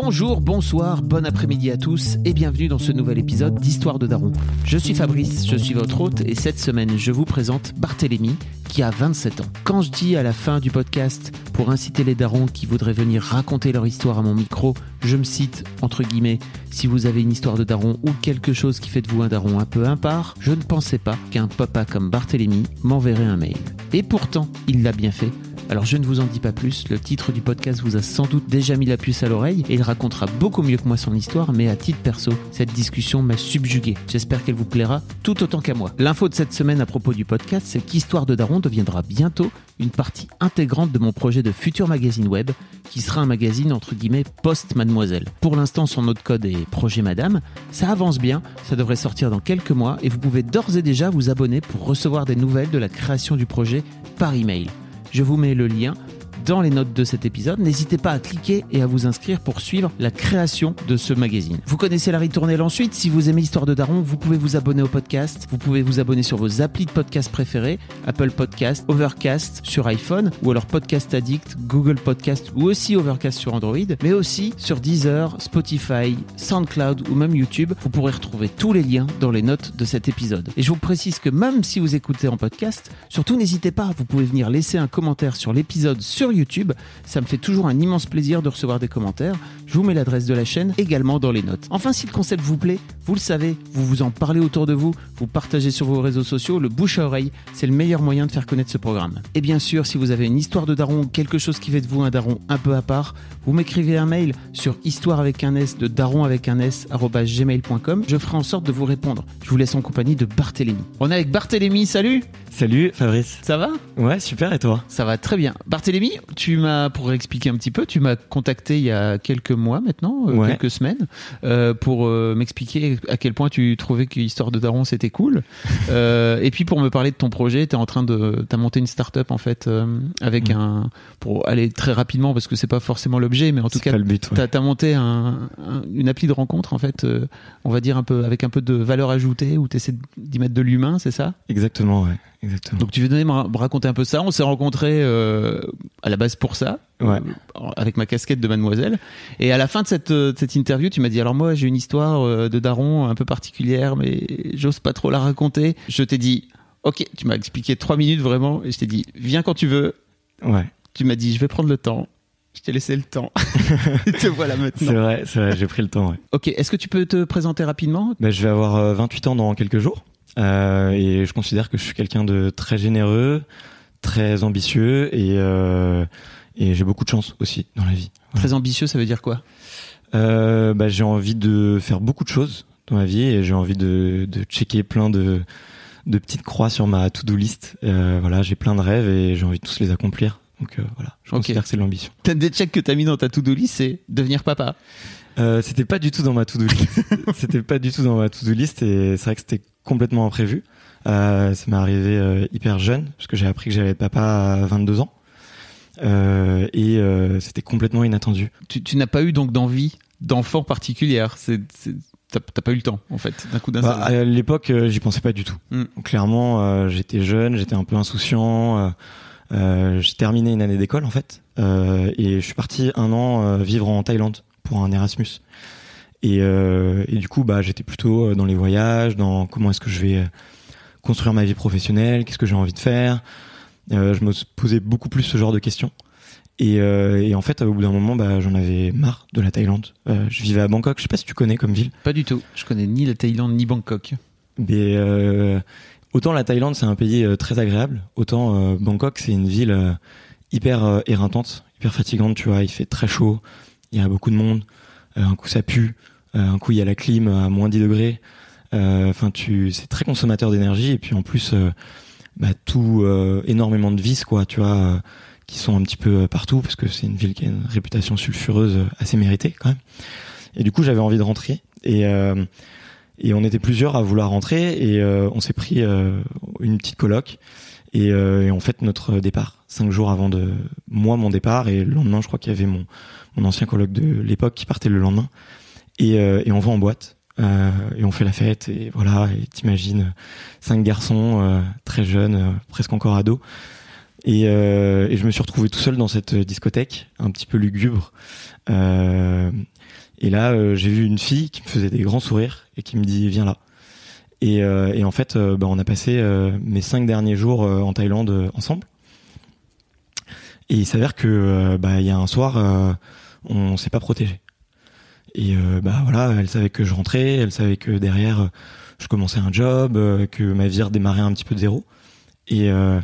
Bonjour, bonsoir, bon après-midi à tous et bienvenue dans ce nouvel épisode d'Histoire de Daron. Je suis Fabrice, je suis votre hôte et cette semaine je vous présente Barthélemy qui a 27 ans. Quand je dis à la fin du podcast pour inciter les darons qui voudraient venir raconter leur histoire à mon micro, je me cite entre guillemets si vous avez une histoire de daron ou quelque chose qui fait de vous un daron un peu impar, je ne pensais pas qu'un papa comme Barthélemy m'enverrait un mail. Et pourtant, il l'a bien fait alors je ne vous en dis pas plus, le titre du podcast vous a sans doute déjà mis la puce à l'oreille et il racontera beaucoup mieux que moi son histoire, mais à titre perso, cette discussion m'a subjugué. J'espère qu'elle vous plaira tout autant qu'à moi. L'info de cette semaine à propos du podcast, c'est qu'Histoire de Daron deviendra bientôt une partie intégrante de mon projet de futur magazine web, qui sera un magazine entre guillemets post-mademoiselle. Pour l'instant, son de code est Projet Madame. Ça avance bien, ça devrait sortir dans quelques mois et vous pouvez d'ores et déjà vous abonner pour recevoir des nouvelles de la création du projet par email. Je vous mets le lien dans les notes de cet épisode. N'hésitez pas à cliquer et à vous inscrire pour suivre la création de ce magazine. Vous connaissez la ritournelle ensuite. Si vous aimez Histoire de Daron, vous pouvez vous abonner au podcast. Vous pouvez vous abonner sur vos applis de podcast préférés, Apple Podcast, Overcast sur iPhone ou alors Podcast Addict, Google Podcast ou aussi Overcast sur Android, mais aussi sur Deezer, Spotify, SoundCloud ou même YouTube. Vous pourrez retrouver tous les liens dans les notes de cet épisode. Et je vous précise que même si vous écoutez en podcast, surtout n'hésitez pas, vous pouvez venir laisser un commentaire sur l'épisode sur YouTube. Ça me fait toujours un immense plaisir de recevoir des commentaires. Je vous mets l'adresse de la chaîne également dans les notes. Enfin, si le concept vous plaît, vous le savez, vous vous en parlez autour de vous, vous partagez sur vos réseaux sociaux, le bouche à oreille, c'est le meilleur moyen de faire connaître ce programme. Et bien sûr, si vous avez une histoire de daron ou quelque chose qui fait de vous un daron un peu à part, vous m'écrivez un mail sur histoire avec un S de daron avec un S gmail.com. Je ferai en sorte de vous répondre. Je vous laisse en compagnie de Barthélémy. On est avec Barthélémy, salut Salut Fabrice. Ça va? Ouais, super et toi? Ça va très bien. Barthélémy, tu m'as, pour expliquer un petit peu, tu m'as contacté il y a quelques mois maintenant, euh, Ouais. quelques semaines, euh, pour euh, m'expliquer à quel point tu trouvais que Histoire de Daron c'était cool. Euh, et puis pour me parler de ton projet, tu es en train de. Tu as monté une start-up en fait, euh, avec Ouais. un. Pour aller très rapidement, parce que c'est pas forcément l'objet, mais en tout cas. T'as as monté un, un- une appli de rencontre en fait, euh, on va dire un peu avec un peu de valeur ajoutée où tu essaies d'y mettre de l'humain, c'est ça? Exactement, ouais. Exactement. Donc tu veux donner me ra- me raconter un peu ça? On s'est rencontrés euh, à la base pour ça, Ouais. euh, avec ma casquette de mademoiselle. Et à la fin de cette, euh, de cette interview, tu m'as dit alors moi j'ai une histoire de daron un peu particulière, mais j'ose pas trop la raconter. Je t'ai dit ok, tu m'as expliqué trois minutes vraiment, et je t'ai dit viens quand tu veux. Ouais. Tu m'as dit je vais prendre le temps. Je t'ai laissé le temps. Et te voilà C'est maintenant. vrai, c'est vrai, j'ai pris le temps, ouais. Ok, est-ce que tu peux te présenter rapidement? Bah, je vais avoir euh, 28 ans dans quelques jours. Euh, et je considère que je suis quelqu'un de très généreux, très ambitieux et, euh, et j'ai beaucoup de chance aussi dans la vie. Très ambitieux, ça veut dire quoi? Euh, bah, j'ai envie de faire beaucoup de choses dans ma vie et j'ai envie de, de checker plein de, de petites croix sur ma to-do list. Voilà, j'ai plein de rêves et j'ai envie de tous les accomplir. Donc voilà, je considère que c'est de l'ambition. T'as des checks que t'as mis dans ta to-do list, c'est devenir papa. Euh, c'était pas du tout dans ma to-do list. c'était pas du tout dans ma to-do list et c'est vrai que c'était complètement imprévu. Euh, ça m'est arrivé euh, hyper jeune parce que j'ai appris que j'allais être papa à 22 ans. Euh, et c'était complètement inattendu. Tu, tu n'as pas eu donc d'envie d'enfant particulière. C'est, c'est- t'as, t'as pas eu le temps en fait, d'un coup d'un Bah, seul. à l'époque, euh, j'y pensais pas du tout. Mm. Clairement, euh, j'étais jeune, j'étais un peu insouciant. euh, j'ai terminé une année d'école en fait, et je suis parti un an vivre en Thaïlande pour un Erasmus. Et, euh, et du coup, bah, j'étais plutôt euh, dans les voyages, dans comment est-ce que je vais euh, construire ma vie professionnelle, qu'est-ce que j'ai envie de faire. Euh, je me posais beaucoup plus ce genre de questions. Et, euh, et en fait, au bout d'un moment, bah, j'en avais marre de la Thaïlande. Je vivais à Bangkok. Je sais pas si tu connais comme ville. Pas du tout. Je connais ni la Thaïlande ni Bangkok. Mais autant la Thaïlande c'est un pays très agréable, autant Bangkok c'est une ville hyper éreintante, hyper fatigante. Tu vois, il fait très chaud, il y a beaucoup de monde. un coup ça pue, un coup il y a la clim à moins 10 degrés. Euh, Enfin, tu, c'est très consommateur d'énergie. Et puis en plus euh, bah, tout énormément de vices quoi tu vois qui sont un petit peu partout parce que c'est une ville qui a une réputation sulfureuse assez méritée quand même. Et du coup j'avais envie de rentrer. Et et on était plusieurs à vouloir rentrer. Et on s'est pris une petite coloc. Et, et en fait notre départ cinq jours avant de moi mon départ. Et le lendemain je crois qu'il y avait mon mon ancien colloque de l'époque qui partait le lendemain. Et, euh, et on va en boîte. Euh, et on fait la fête et voilà et t'imagines cinq garçons euh, très jeunes presque encore ados et, et, je me suis retrouvé tout seul dans cette discothèque un petit peu lugubre et là j'ai vu une fille qui me faisait des grands sourires et qui me dit viens là et, et en fait bah, on a passé mes cinq derniers jours en Thaïlande ensemble et il s'avère que bah il y a un soir on s'est pas protégé. Et euh, bah voilà, elle savait que je rentrais, elle savait que derrière je commençais un job, euh, que ma vie redémarrait un petit peu de zéro. Et euh,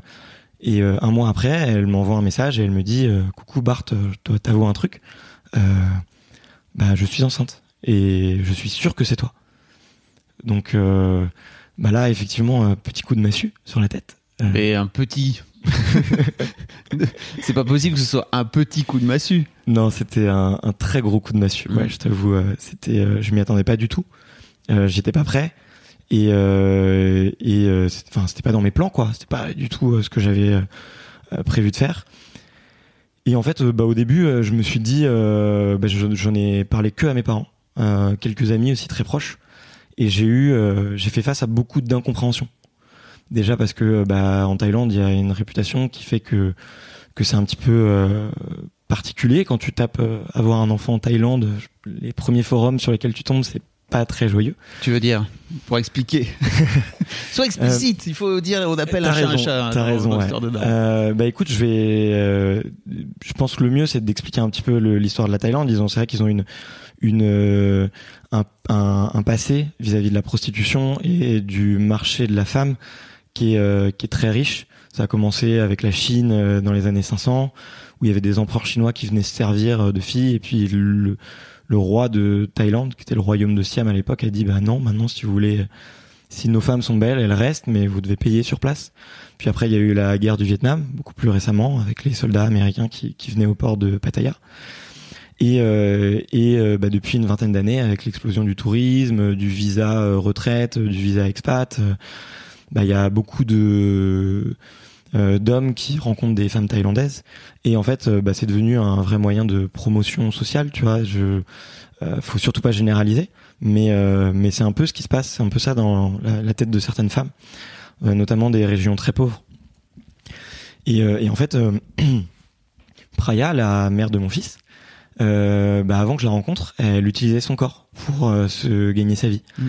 et un mois après, elle m'envoie un message et elle me dit coucou Bart, je dois un truc. bah je suis enceinte et je suis sûr que c'est toi. Donc bah là effectivement petit coup de massue sur la tête. Mais un petit c'est pas possible que ce soit un petit coup de massue. Non, c'était un, très gros coup de massue. Ouais, je t'avoue, euh, c'était, euh, je m'y attendais pas du tout. Euh, j'étais pas prêt et et enfin c'était pas dans mes plans quoi. C'était pas du tout ce que j'avais prévu de faire. Et en fait, bah au début, je me suis dit, bah, j'en ai parlé que à mes parents, quelques amis aussi très proches, et j'ai eu, j'ai fait face à beaucoup d'incompréhension. Déjà parce que bah, en Thaïlande, il y a une réputation qui fait que que c'est un petit peu euh, particulier quand tu tapes euh, avoir un enfant en Thaïlande. Les premiers forums sur lesquels tu tombes, c'est pas très joyeux. Tu veux dire pour expliquer Sois explicite. il faut dire on appelle un chat un chat. T'as raison. Euh, bah écoute, je vais. je pense que le mieux c'est d'expliquer un petit peu l'histoire de la Thaïlande. Ils ont c'est vrai qu'ils ont une une un, un, un passé vis-à-vis -vis de la prostitution et du marché de la femme qui est, euh, qui est très riche. Ça a commencé avec la Chine euh, dans les années 500, où il y avait des empereurs chinois qui venaient se servir euh, de filles, et puis le, le roi de Thaïlande, qui était le royaume de Siam à l'époque, a dit bah non, maintenant si vous voulez, si nos femmes sont belles, elles restent, mais vous devez payer sur place. Puis après, il y a eu la guerre du Vietnam, beaucoup plus récemment, avec les soldats américains qui, qui venaient au port de Pattaya. Et, euh, et bah, depuis une vingtaine d'années, avec l'explosion du tourisme, du visa retraite, du visa expat, bah, il y a beaucoup de euh, d'hommes qui rencontrent des femmes thaïlandaises. Et en fait euh, bah, c'est devenu un vrai moyen de promotion sociale tu vois. Je euh, faut surtout pas généraliser mais mais c'est un peu ce qui se passe c'est un peu ça dans la, tête de certaines femmes notamment des régions très pauvres. Et, et en fait Praya la mère de mon fils bah, avant que je la rencontre elle utilisait son corps pour se gagner sa vie. Mm.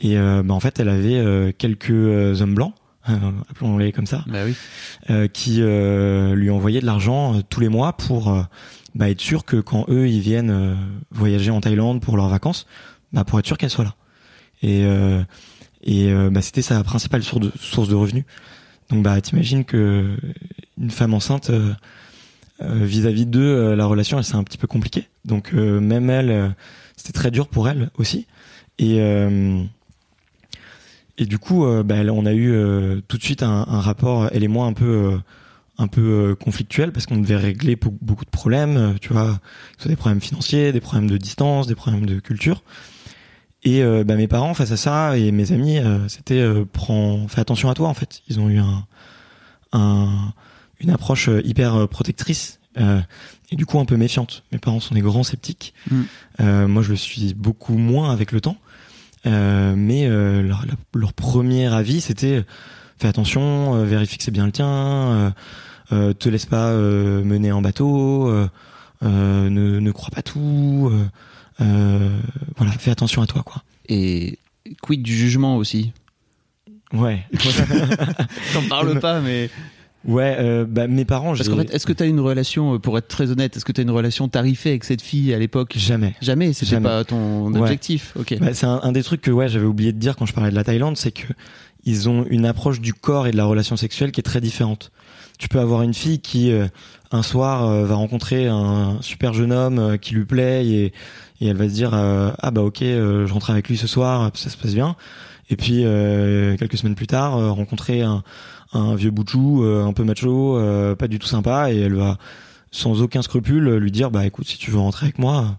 Et euh, bah, en fait, elle avait euh, quelques euh, hommes blancs appelons-les comme ça, bah oui. euh, qui euh, lui envoyaient de l'argent tous les mois pour bah, être sûr que quand eux ils viennent voyager en Thaïlande pour leurs vacances, bah, pour être sûr qu'elle soit là. Et, et bah, c'était sa principale source de, source de revenus. Donc bah t'imagines que une femme enceinte vis-à-vis d'eux, la relation elle c'est un petit peu compliquée. Donc même elle, c'était très dur pour elle aussi. Et et du coup, euh, bah, on a eu euh, tout de suite un, un, rapport, elle et moi, un peu, euh, un peu conflictuel parce qu'on devait régler beaucoup de problèmes, tu vois, que ce soit des problèmes financiers, des problèmes de distance, des problèmes de culture. Et bah, mes parents, face à ça, et mes amis, c'était prends, fais attention à toi en fait. Ils ont eu un, un une approche hyper protectrice et du coup un peu méfiante. Mes parents sont des grands sceptiques. Mm. moi, je le suis beaucoup moins avec le temps. Euh, mais euh, leur, leur, premier avis, c'était fais attention, euh, vérifie que c'est bien le tien, te laisse pas mener en bateau, ne, ne crois pas tout, voilà, fais attention à toi, quoi. Et quid du jugement aussi? Ouais. T'en parles pas, mais Ouais, euh, bah, mes parents. Parce qu'en fait, est-ce que tu as une relation, euh, pour être très honnête, est-ce que tu as une relation tarifée avec cette fille à l'époque? Jamais. Jamais, c'était pas ton objectif. Ok. Bah, c'est un, des trucs que ouais, j'avais oublié de dire quand je parlais de la Thaïlande, c'est que ils ont une approche du corps et de la relation sexuelle qui est très différente. Tu peux avoir une fille qui euh, un soir va rencontrer un super jeune homme qui lui plaît et, et elle va se dire ah bah ok, je rentre avec lui ce soir, ça se passe bien. Et puis quelques semaines plus tard, rencontrer un un vieux boutchou, un peu macho, pas du tout sympa, et elle va sans aucun scrupule lui dire bah écoute si tu veux rentrer avec moi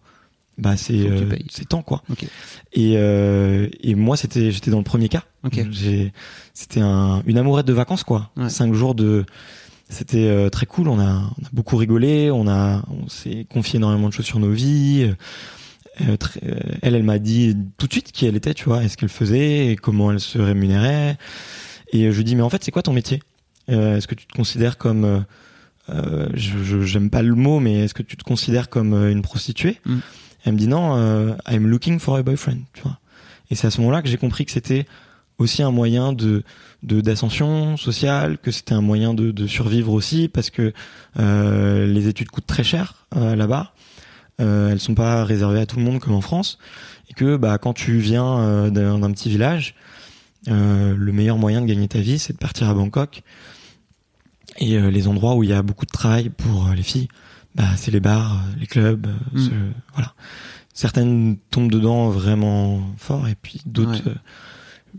bah c'est c'est temps quoi. Et et moi c'était j'étais dans le premier cas. J'ai c'était un, une amourette de vacances quoi. Cinq jours de c'était très cool. On a, on a beaucoup rigolé. On a on s'est confié énormément de choses sur nos vies. Euh, euh, elle, elle m'a dit tout de suite qui elle était, tu vois, et ce qu'elle faisait, et comment elle se rémunérait. Et je lui dis, mais en fait, c'est quoi ton métier? Euh, Est-ce que tu te considères comme, euh, je j'aime pas le mot, mais est-ce que tu te considères comme une prostituée? Mm. Elle me dit non, I'm looking for a boyfriend, tu vois. Et c'est à ce moment-là que j'ai compris que c'était aussi un moyen de d'ascension sociale, que c'était un moyen de, de, survivre aussi, parce que les études coûtent très cher là-bas euh, elles sont pas réservées à tout le monde comme en France, et que bah quand tu viens euh, d'un petit village, euh, le meilleur moyen de gagner ta vie, c'est de partir à Bangkok. Et euh, les endroits où il y a beaucoup de travail pour les filles, bah c'est les bars, les clubs, mm. voilà. Certaines tombent dedans vraiment fort, et puis d'autres.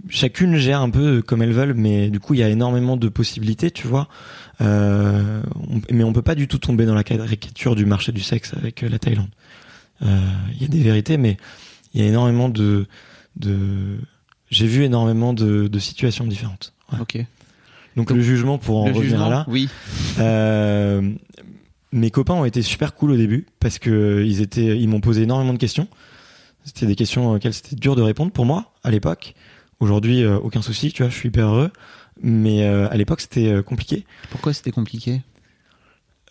chacune gère un peu comme elles veulent, mais du coup il y a énormément de possibilités, tu vois. Euh, mais on peut pas du tout tomber dans la caricature du marché du sexe avec euh, la Thaïlande. Euh, il y a des vérités, mais il y a énormément de, de... j'ai vu énormément de, de situations différentes. Ok. Donc, le jugement pour en revenir là. Oui. Euh, mes copains ont été super cool au début parce que ils étaient, ils m'ont posé énormément de questions. C'était des questions auxquelles c'était dur de répondre pour moi à l'époque. Aujourd'hui, aucun souci, tu vois, je suis hyper heureux. Mais euh, à l'époque, c'était euh, compliqué. Pourquoi c'était compliqué?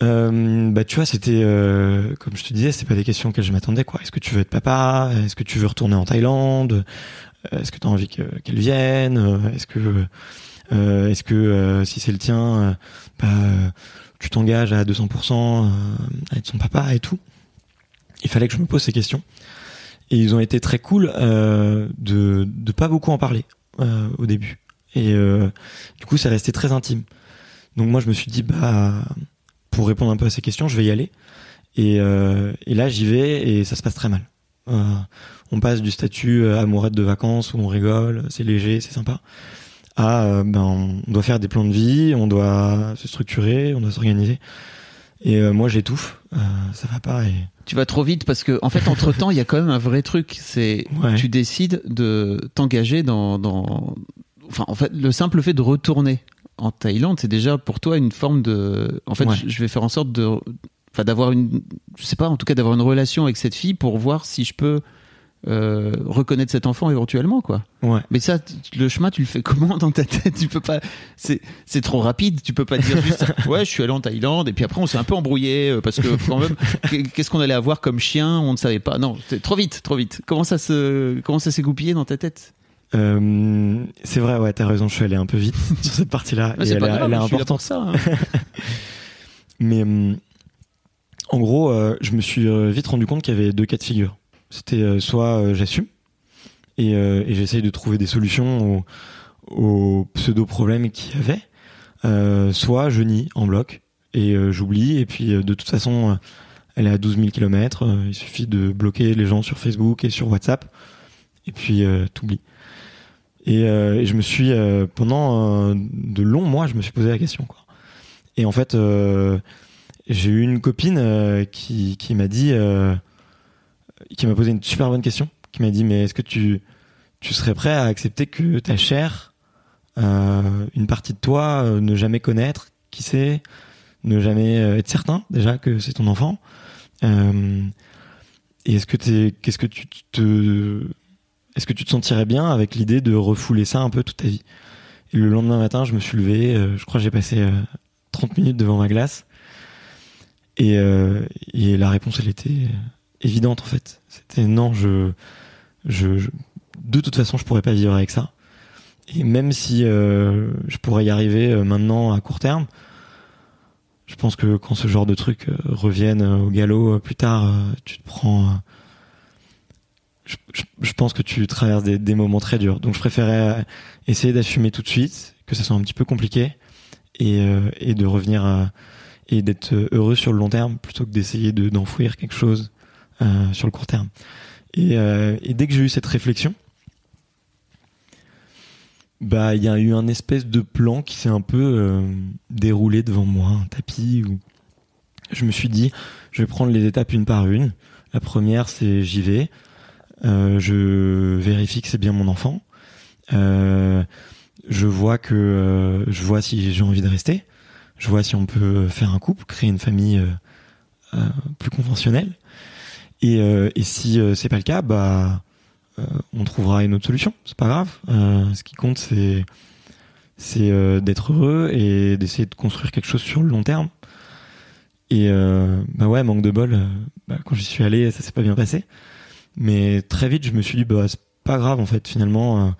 Euh, bah tu vois c'était euh, comme je te disais c'était pas des questions auxquelles je m'attendais quoi est-ce que tu veux être papa? Est-ce que tu veux retourner en Thaïlande? Est-ce que tu as envie qu'elle vienne? Est-ce que est-ce que si c'est le tien bah, tu t'engages à 200% à être son papa et tout? Il fallait que je me pose ces questions et ils ont été très cool de de pas beaucoup en parler au début et euh, du coup, c'est resté très intime. Donc moi, je me suis dit, bah, pour répondre un peu à ces questions, je vais y aller. Euh, et là, j'y vais et ça se passe très mal. Euh, on passe du statut amourette de vacances où on rigole, c'est léger, c'est sympa, à ben on doit faire des plans de vie, on doit se structurer, on doit s'organiser. Et moi, j'étouffe, ça va pas. Et... Tu vas trop vite parce que en fait, entre temps, il y a quand même un vrai truc. C'est tu décides de t'engager dans, dans enfin, en fait, le simple fait de retourner en Thaïlande, c'est déjà pour toi une forme de. En fait, je vais faire en sorte de, enfin, d'avoir une, je sais pas, en tout cas, d'avoir une relation avec cette fille pour voir si je peux euh, reconnaître cet enfant éventuellement, quoi. Ouais. Mais ça, le chemin, tu le fais comment dans ta tête? Tu peux pas. C'est c'est trop rapide. Tu peux pas dire juste. ouais, je suis allé en Thaïlande et puis après on s'est un peu embrouillé euh, parce que quand même, qu'est-ce qu'on allait avoir comme chien? On ne savait pas. Non, trop vite, trop vite. Comment ça se, comment ça s'est goupillé dans ta tête? Euh, c'est vrai, ouais, t'as raison, je suis allé un peu vite sur cette partie-là. elle, est importante. ça. Hein. Mais euh, en gros, euh, je me suis vite rendu compte qu'il y avait deux cas de figure. C'était soit j'assume et, et j'essaye de trouver des solutions aux, pseudo-problèmes qu'il y avait, soit je nie en bloc et j'oublie. Et puis de toute façon, elle est à 12 000 km. il suffit de bloquer les gens sur Facebook et sur WhatsApp. Et puis t'oublies. Euh, et, je me suis euh, pendant euh, de longs mois, je me suis posé la question. Et en fait, j'ai eu une copine qui m'a dit, qui m'a posé une super bonne question, qui m'a dit mais est-ce que tu tu serais prêt à accepter que ta chair, une partie de toi, ne jamais connaître qui c'est, ne jamais être certain déjà que c'est ton enfant. et est-ce que qu'est-ce que tu te est-ce que tu te sentirais bien avec l'idée de refouler ça un peu toute ta vie? Et le lendemain matin, je me suis levé, euh, je crois que j'ai passé 30 euh, minutes devant ma glace. Et, euh, et la réponse, elle était évidente en fait. C'était non, je, je, de toute façon, je pourrais pas vivre avec ça. Et même si je pourrais y arriver maintenant à court terme, je pense que quand ce genre de trucs reviennent au galop plus tard, tu te prends je, pense que tu traverses des, moments très durs. Donc je préférais euh, essayer d'assumer tout de suite, que ça soit un petit peu compliqué, et, euh, et de revenir et d'être heureux sur le long terme plutôt que d'essayer de, d'enfouir quelque chose euh, sur le court terme. Et, et dès que j'ai eu cette réflexion, bah il y a eu un espèce de plan qui s'est un peu euh, déroulé devant moi, un tapis où je me suis dit je vais prendre les étapes une par une. La première c'est j'y vais, euh, je vérifie que c'est bien mon enfant, euh, je vois que euh, je vois si j'ai envie de rester, je vois si on peut faire un couple, créer une famille euh, euh, plus conventionnelle, et, euh, et si euh, c'est pas le cas, bah euh, on trouvera une autre solution. C'est pas grave. Ce qui compte, c'est d'être heureux et d'essayer de construire quelque chose sur le long terme. Et bah ouais, manque de bol. bah, quand j'y suis allé, ça s'est pas bien passé. Mais très vite, je me suis dit, bah c'est pas grave en fait. Finalement,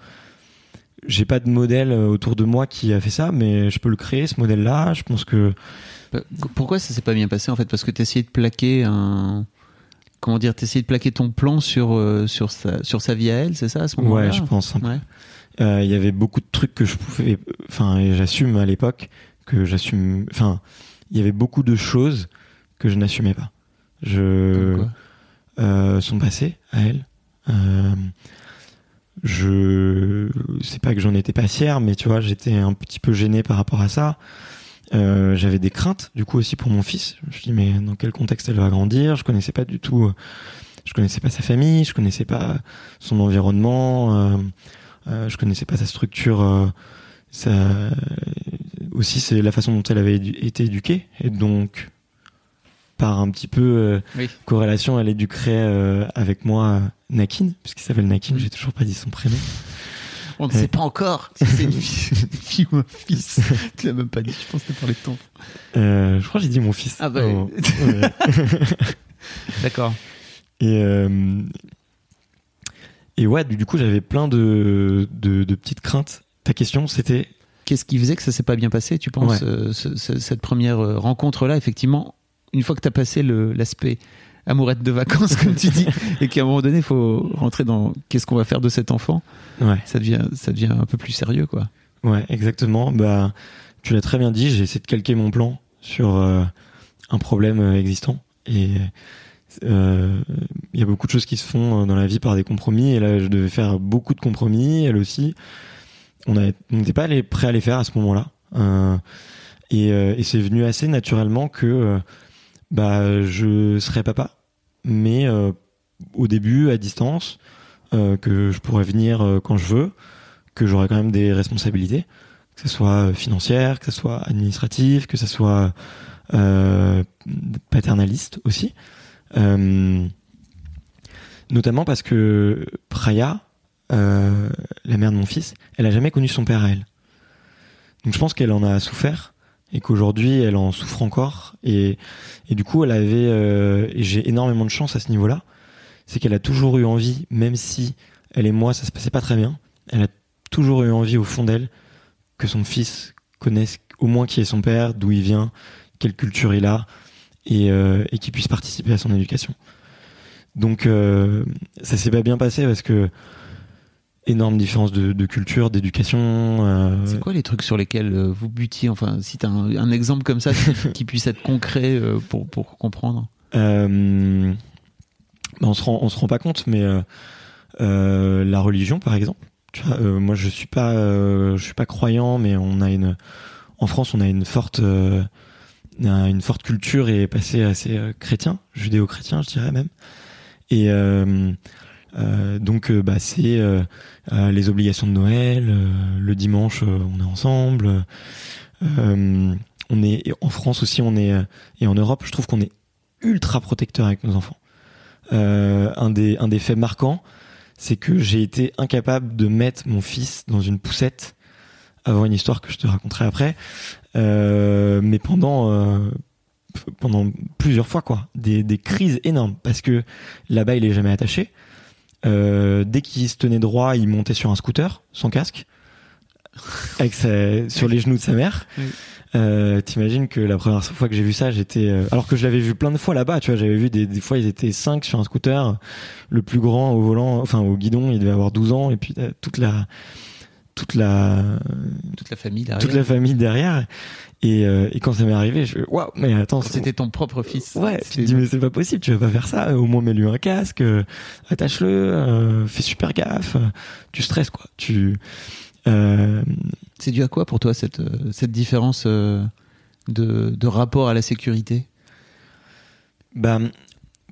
j'ai pas de modèle autour de moi qui a fait ça, mais je peux le créer ce modèle-là. Je pense que Euh, Pourquoi ça s'est pas bien passé en fait? Parce que tu essayé de plaquer un. Comment dire T'essayais de plaquer ton plan sur, euh, sur, sa, sur sa vie à elle, c'est ça à ce moment-là ouais, je pense. Ouais. Euh, Il y avait beaucoup de trucs que je pouvais, enfin, et j'assume à l'époque que j'assume, enfin, il y avait beaucoup de choses que je n'assumais pas. Je, euh, son passé à elle. Euh, je, c'est pas que j'en étais pas fier, mais tu vois, j'étais un petit peu gêné par rapport à ça. Euh, j'avais des craintes, du coup aussi pour mon fils. Je me suis dit mais dans quel contexte elle va grandir? Je connaissais pas du tout, euh, je connaissais pas sa famille, je connaissais pas son environnement, euh, euh, je connaissais pas sa structure. euh, ça, aussi c'est la façon dont elle avait édu- été éduquée et donc par un petit peu euh, Oui. corrélation, elle éduquerait euh, avec moi euh, Nakin, puisqu'il s'appelle Nakin, Mm. j'ai toujours pas dit son prénom. On ne sait pas encore si c'est une fille, ou un fils. tu l'as même pas dit, je pense que t'as parlé de ton. Euh, je crois que j'ai dit mon fils. Ah bah, Oh, ouais. D'accord. et, euh, et ouais, du coup, j'avais plein de, de, de petites craintes. Ta question, c'était Qu'est-ce qui faisait que ça s'est pas bien passé, tu penses, Ouais. euh, ce- ce- cette première rencontre-là, effectivement, une fois que tu as passé l'aspect amourette de vacances, comme tu dis, et qu'à un moment donné, il faut rentrer dans qu'est-ce qu'on va faire de cet enfant, Ouais, ça devient, ça devient un peu plus sérieux, quoi. ouais, exactement. Bah, tu l'as très bien dit, j'ai essayé de calquer mon plan sur euh, un problème euh, existant. Et euh, il y a beaucoup de choses qui se font dans la vie par des compromis. Et là, je devais faire beaucoup de compromis, elle aussi. On n'était pas prêt à les faire à ce moment-là. Euh, et et c'est venu assez naturellement que bah, je serais papa, mais euh, au début, à distance, euh, que je pourrais venir euh, quand je veux, que j'aurais quand même des responsabilités, que ce soit financière, que ce soit administrative, que ce soit euh, paternaliste aussi. Euh, notamment parce que Praya, euh, la mère de mon fils, elle a jamais connu son père à elle. Donc je pense qu'elle en a souffert et qu'aujourd'hui elle en souffre encore et, et du coup elle avait euh, j'ai énormément de chance à ce niveau-là, c'est qu'elle a toujours eu envie, même si elle et moi ça se passait pas très bien, elle a toujours eu envie au fond d'elle que son fils connaisse au moins qui est son père, d'où il vient, quelle culture il a et, euh, et qu'il puisse participer à son éducation. Donc euh, ça s'est pas bien passé parce que énorme différence de, de culture, d'éducation. euh, C'est quoi les trucs sur lesquels euh, vous butiez Enfin, si tu as un, un exemple comme ça qui, puisse être concret euh, pour, pour comprendre? Euh, bah, on se rend, on se rend pas compte, mais euh, la religion, par exemple. Tu vois, moi, je suis pas, je suis pas croyant, mais on a une, en France, on a une forte, une forte culture et passé assez chrétien, judéo-chrétien, je dirais même. Et euh, donc, euh, bah, c'est euh, les obligations de Noël. le dimanche, on est ensemble. On est en France aussi, on est et en Europe, je trouve qu'on est ultra protecteur avec nos enfants. Un des un des faits marquants, c'est que j'ai été incapable de mettre mon fils dans une poussette avant une histoire que je te raconterai après. Mais pendant pendant plusieurs fois quoi, des des crises énormes parce que là-bas il est jamais attaché. Euh, dès qu'il se tenait droit, il montait sur un scooter sans casque, avec sa, sur les genoux de sa mère. Oui. Euh, T'imagines que la première fois que j'ai vu ça, j'étais euh, alors que je l'avais vu plein de fois là-bas. Tu vois, j'avais vu des, des fois ils étaient cinq sur un scooter, le plus grand au volant, enfin au guidon, il devait avoir 12 ans et puis euh, toute la toute la Toute la famille derrière. toute la famille derrière. Et, euh, et quand ça m'est arrivé, je waouh, mais attends, c'était ton propre fils. Ouais, tu te dis mais c'est pas possible, tu vas pas faire ça. Au moins mets-lui un casque, euh, attache-le, euh, fais super gaffe. tu stresses quoi. Tu Euh, C'est dû à quoi pour toi cette, cette différence de, de rapport à la sécurité? Bah,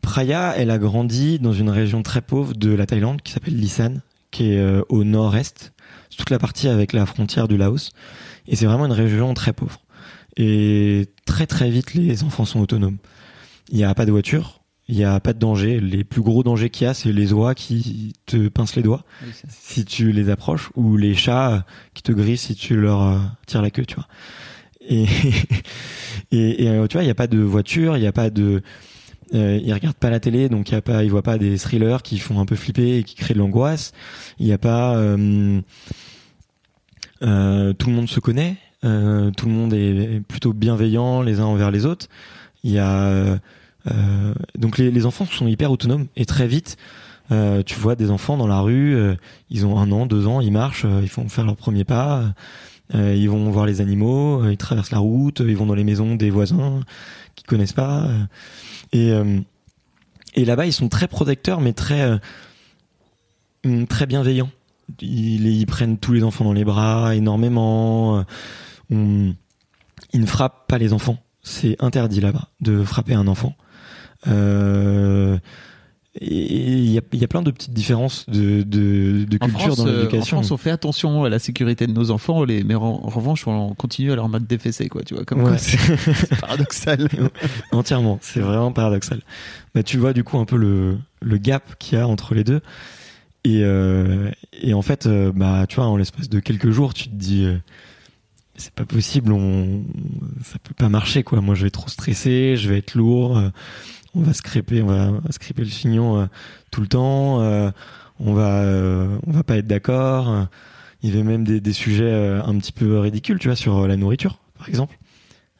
Praya, elle a grandi dans une région très pauvre de la Thaïlande qui s'appelle Lisan, qui est au nord-est. Toute la partie avec la frontière du Laos. Et c'est vraiment une région très pauvre. Et très très vite, les enfants sont autonomes. Il n'y a pas de voiture, il n'y a pas de danger. Les plus gros dangers qu'il y a, c'est les oies qui te pincent les doigts si tu les approches, ou les chats qui te grillent si tu leur euh, tires la queue, tu vois. Et, et, et, euh, tu vois, il n'y a pas de voiture, il n'y a pas de... Euh, ils regardent pas la télé, donc y a pas, ils voient pas des thrillers qui font un peu flipper et qui créent de l'angoisse. Il n'y a pas... euh, euh, tout le monde se connaît, euh, tout le monde est plutôt bienveillant les uns envers les autres. Il y a... euh, euh, donc les, les enfants sont hyper autonomes et très vite, tu vois des enfants dans la rue, ils ont un an, deux ans, ils marchent, ils font faire leurs premiers pas, ils vont voir les animaux, ils traversent la route, ils vont dans les maisons des voisins qu'ils connaissent pas. euh, et euh, et là-bas, ils sont très protecteurs, mais très euh, hum, très bienveillants. Ils, prennent tous les enfants dans les bras énormément. ils ne frappent pas les enfants. C'est interdit là-bas de frapper un enfant. Euh, il y a, il y a plein de petites différences de, de, de en culture France, dans euh, en l'éducation. France, on fait attention à la sécurité de nos enfants, les- mais en, en revanche, on continue à leur mettre des fessées, quoi, tu vois, comme Ouais, quoi, c'est- paradoxal. Entièrement, c'est vraiment paradoxal. Bah, tu vois du coup un peu le, le gap qu'il y a entre les deux. Et, euh, et en fait, euh, bah, tu vois, en l'espace de quelques jours, tu te dis, euh, c'est pas possible, on, ça peut pas marcher, quoi. Moi, je vais être trop stressé, je vais être lourd, on va scraper, on le chignon euh, tout le temps, euh, on va, euh, va pas être d'accord. Il y avait même des, sujets un petit peu ridicules, tu vois, sur la nourriture, par exemple.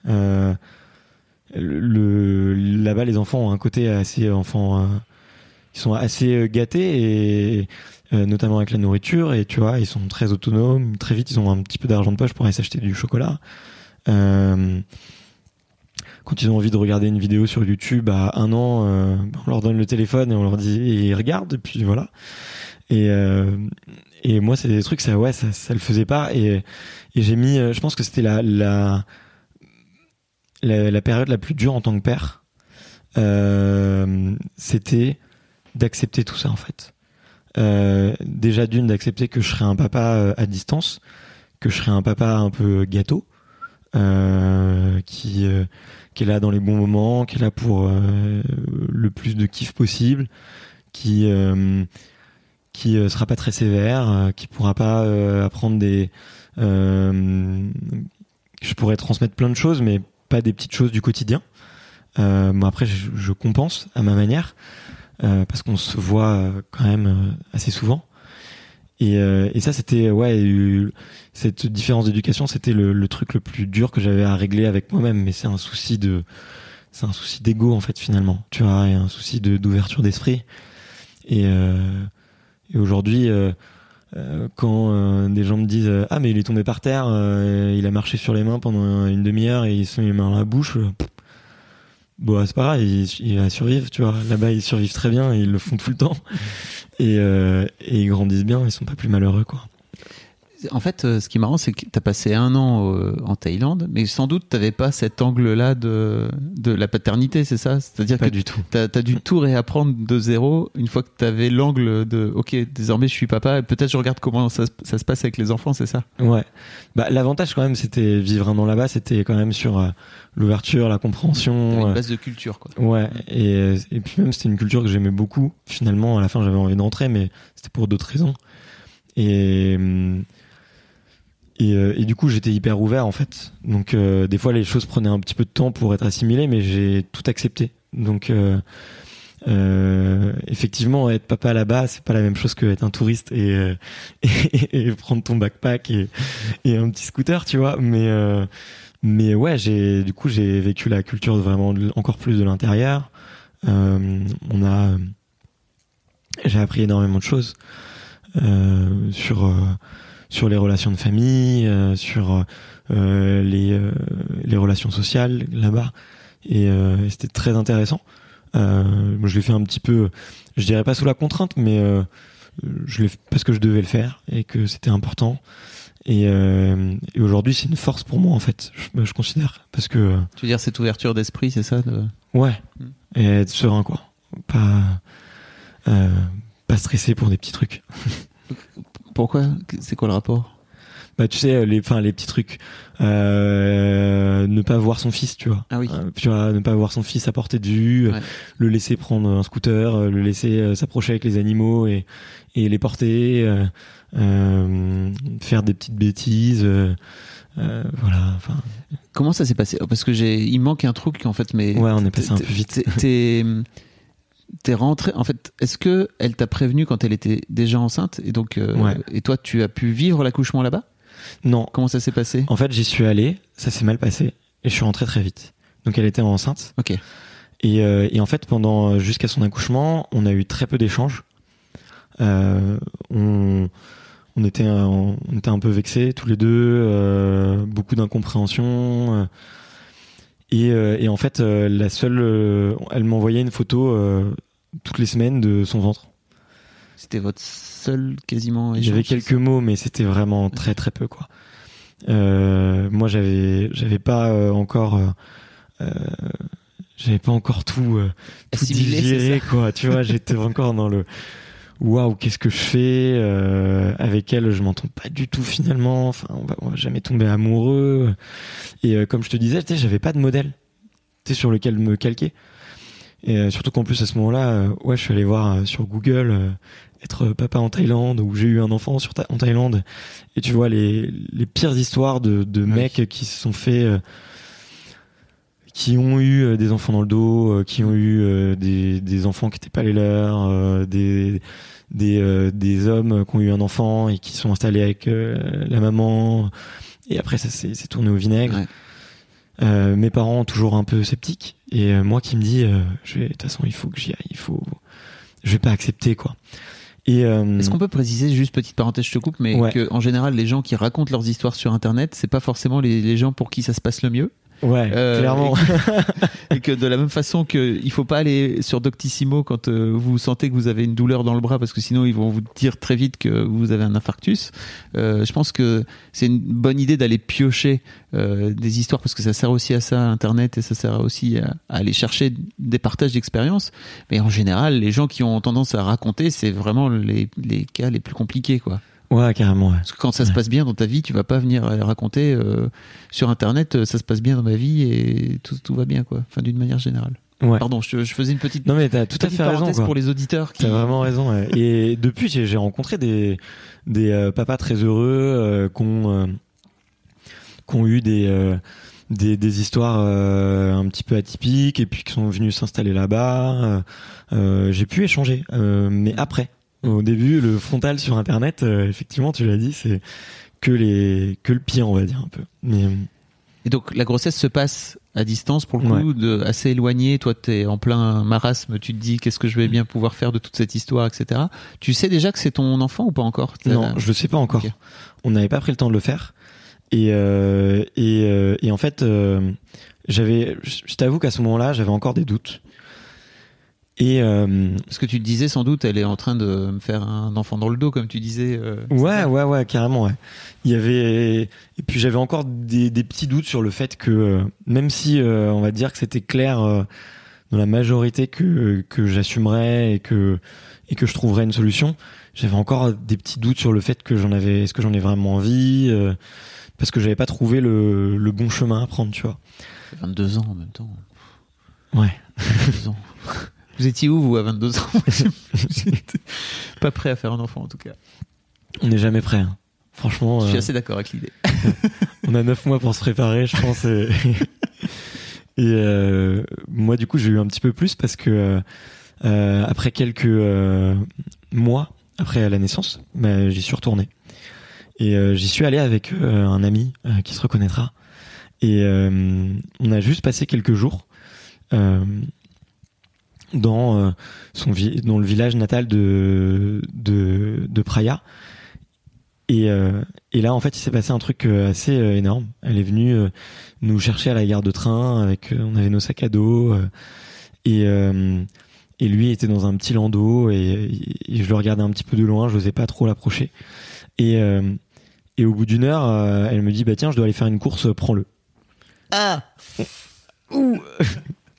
Le, le- là-bas les enfants ont un côté assez enfants euh, ils sont assez gâtés notamment avec la nourriture et tu vois ils sont très autonomes très vite ils ont un petit peu d'argent de poche pour aller s'acheter du chocolat quand ils ont envie de regarder une vidéo sur YouTube à un an euh, on leur donne le téléphone et on leur dit et ils regardent et puis voilà. Et euh, et moi c'est des trucs ça ouais ça, ça le faisait pas. Et et j'ai mis euh, je pense que c'était la la la, la période la plus dure en tant que père, euh, c'était d'accepter tout ça en fait. Euh, déjà d'une d'accepter que je serais un papa euh, à distance, que je serais un papa un peu gâteau, qui qui est là dans les bons moments, qui est là pour euh, le plus de kiff possible, qui euh, qui euh, sera pas très sévère, euh, qui pourra pas apprendre des je pourrais transmettre plein de choses, mais pas des petites choses du quotidien. Après, je, compense à ma manière parce qu'on se voit quand même assez souvent. Et, euh, et ça, c'était ouais, cette différence d'éducation, c'était le, le truc le plus dur que j'avais à régler avec moi-même. Mais c'est un souci de, c'est un souci d'ego en fait finalement. Tu vois, et un souci de d'ouverture d'esprit. Et, euh, et aujourd'hui. euh, euh, quand euh, des gens me disent ah mais il est tombé par terre, il a marché sur les mains pendant une demi-heure et il se met les mains dans la bouche, bon c'est pas grave, il, il va survivre, tu vois. Là-bas ils survivent très bien, et ils le font tout le temps et, euh, et ils grandissent bien, ils sont pas plus malheureux quoi. En fait, euh, ce qui est marrant, c'est que tu as passé un an euh, en Thaïlande, mais sans doute tu n'avais pas cet angle-là de, de la paternité, c'est ça? C'est-à-dire que du tout. tu as, dû tout réapprendre de zéro une fois que tu avais l'angle de OK, désormais je suis papa, peut-être je regarde comment ça, se- ça se passe avec les enfants, c'est ça? Ouais. Bah l'avantage quand même, c'était vivre un an là-bas, c'était quand même sur euh, l'ouverture, la compréhension. une base de culture, quoi. Ouais, et, et puis même c'était une culture que j'aimais beaucoup. Finalement, à la fin, j'avais envie d'entrer, mais c'était pour d'autres raisons. Et, hum, et, euh, et du coup, j'étais hyper ouvert en fait. Donc, euh, des fois, les choses prenaient un petit peu de temps pour être assimilées, mais j'ai tout accepté. Donc, euh, euh, effectivement, être papa là-bas, c'est pas la même chose que être un touriste et, euh, et, et prendre ton backpack et, un petit scooter, tu vois. Mais euh, mais ouais, j'ai du coup j'ai vécu la culture vraiment encore plus de l'intérieur. Euh, on a, j'ai appris énormément de choses euh, sur sur les relations de famille, euh, sur euh, les euh, les relations sociales là-bas, et, et c'était très intéressant. Moi, je l'ai fait un petit peu, je dirais pas sous la contrainte, mais je l'ai parce que je devais le faire et que c'était important. Et, euh, et aujourd'hui, c'est une force pour moi en fait. Je, je considère parce que Tu veux dire cette ouverture d'esprit, c'est ça de... ouais, Mm. et être serein quoi, pas euh, pas stressé pour des petits trucs. Pourquoi? C'est quoi le rapport? Bah tu sais les, enfin les petits trucs, euh, ne pas voir son fils, tu vois. Ah oui. Euh, tu vois, ne pas voir son fils à portée de vue, Ouais. le laisser prendre un scooter, euh, le laisser euh, s'approcher avec les animaux et, et les porter, euh, euh, faire des petites bêtises, euh, euh, voilà. Enfin, Comment ça s'est passé? Parce que j'ai, il manque un truc en fait, mais Ouais, on est passé un peu vite. t'es- T'es, rentré. En fait, est-ce que elle t'a prévenu quand elle était déjà enceinte et donc euh, Ouais. et toi tu as pu vivre l'accouchement là-bas? Non. Comment ça s'est passé? En fait, j'y suis allé, ça s'est mal passé et je suis rentré très vite. Donc elle était enceinte Ok. et, euh, et en fait pendant jusqu'à son accouchement, on a eu très peu d'échanges. Euh, on, on était un- on était un peu vexés tous les deux, euh, beaucoup d'incompréhension. Euh, et, et en fait, euh, la seule, euh, elle m'envoyait une photo toutes les semaines de son ventre. C'était votre seul quasiment. Échange, quelques mots, mais c'était vraiment très très peu quoi. Euh, moi, j'avais j'avais pas euh, encore euh, j'avais pas encore tout tout digéré quoi. Tu vois, j'étais encore dans le waouh, qu'est-ce que je fais euh, avec elle Je m'entends pas du tout finalement. Enfin, on va, on va jamais tomber amoureux. Et euh, comme je te disais, tu sais, j'avais pas de modèle, tu sais, sur lequel me calquer. Et euh, surtout qu'en plus à ce moment-là, euh, ouais, je suis allé voir euh, sur Google euh, être papa en Thaïlande ou j'ai eu un enfant sur Tha- en Thaïlande. Et tu vois les, les pires histoires de, de mecs qui se sont fait, euh, qui ont eu euh, des enfants dans le dos, euh, qui ont eu euh, des, des enfants qui n'étaient pas les leurs, euh, des des, euh, des hommes qui ont eu un enfant et qui sont installés avec euh, la maman. Et après ça s'est tourné au vinaigre. Ouais. Euh, mes parents toujours un peu sceptiques et euh, moi qui me dis euh, je de toute façon il faut que j'y aille il faut je vais pas accepter quoi et euh, Est-ce qu'on peut préciser, juste petite parenthèse, je te coupe, mais Ouais. que en général, les gens qui racontent leurs histoires sur Internet, c'est pas forcément les, les gens pour qui ça se passe le mieux? Ouais Euh, clairement et que de la même façon que il faut pas aller sur Doctissimo quand euh, vous sentez que vous avez une douleur dans le bras parce que sinon ils vont vous dire très vite que vous avez un infarctus. Euh, je pense que c'est une bonne idée d'aller piocher euh, des histoires parce que ça sert aussi à ça Internet et ça sert aussi à, à aller chercher des partages d'expériences. Mais en général, les gens qui ont tendance à raconter, c'est vraiment les, les cas les plus compliqués quoi. Ouais carrément ouais. Parce que quand ça se passe bien dans ta vie, tu vas pas venir euh, raconter euh, sur Internet, euh, ça se passe bien dans ma vie et tout, tout va bien, quoi. Enfin, d'une manière générale. ouais Pardon, je, je faisais une petite, non mais t'as tout à fait raison quoi. pour les auditeurs qui. T'as vraiment raison. ouais. Et depuis, j'ai rencontré des des euh, papas très heureux euh, qui ont euh, eu des des, des histoires un petit peu atypiques et puis qui sont venus s'installer là-bas. J'ai pu échanger, mais après. Au début, le frontal sur Internet, euh, effectivement, tu l'as dit, c'est que les que le pire, on va dire un peu. Mais euh, Et donc, la grossesse se passe à distance pour le coup, de, assez éloigné. Toi, t'es en plein marasme. Tu te dis, qu'est-ce que je vais bien pouvoir faire de toute cette histoire, etc. Tu sais déjà que c'est ton enfant ou pas encore? Non, je le sais pas encore. On n'avait pas pris le temps de le faire. Et euh, et, euh, et en fait, euh, j'avais, je t'avoue qu'à ce moment-là, j'avais encore des doutes. Et euh, Parce que tu disais sans doute, elle est en train de me faire un enfant dans le dos, comme tu disais. euh, ouais, ouais, ouais, carrément. Ouais. Il y avait et puis j'avais encore des, des petits doutes sur le fait que euh, même si euh, on va dire que c'était clair euh, dans la majorité que que j'assumerais et que et que je trouverais une solution, j'avais encore des petits doutes sur le fait que j'en avais, est-ce que j'en ai vraiment envie, euh, parce que j'avais pas trouvé le, le bon chemin à prendre, tu vois. 22 ans en même temps. Ouais. 22 ans. Vous étiez où, vous, à 22 ans? J'étais pas prêt à faire un enfant, en tout cas. On n'est jamais prêt. hein. Franchement, Je suis euh, assez d'accord avec l'idée. on a neuf mois pour se préparer, je pense. Et, et, euh, moi, du coup, j'ai eu un petit peu plus parce que euh, après quelques mois après la naissance, bah, j'y suis retourné. Et j'y suis allé avec un ami qui se reconnaîtra. Et on a juste passé quelques jours dans euh, son dans le village natal de de, de Praia. Et, euh, et là, en fait, il s'est passé un truc euh, assez énorme. Elle est venue euh, nous chercher à la gare de train avec, euh, on avait nos sacs à dos et et lui était dans un petit landau et, et je le regardais un petit peu de loin, je n'osais pas trop l'approcher. Et Et au bout d'une heure, elle me dit bah tiens, je dois aller faire une course, prends-le. Ah Ouh.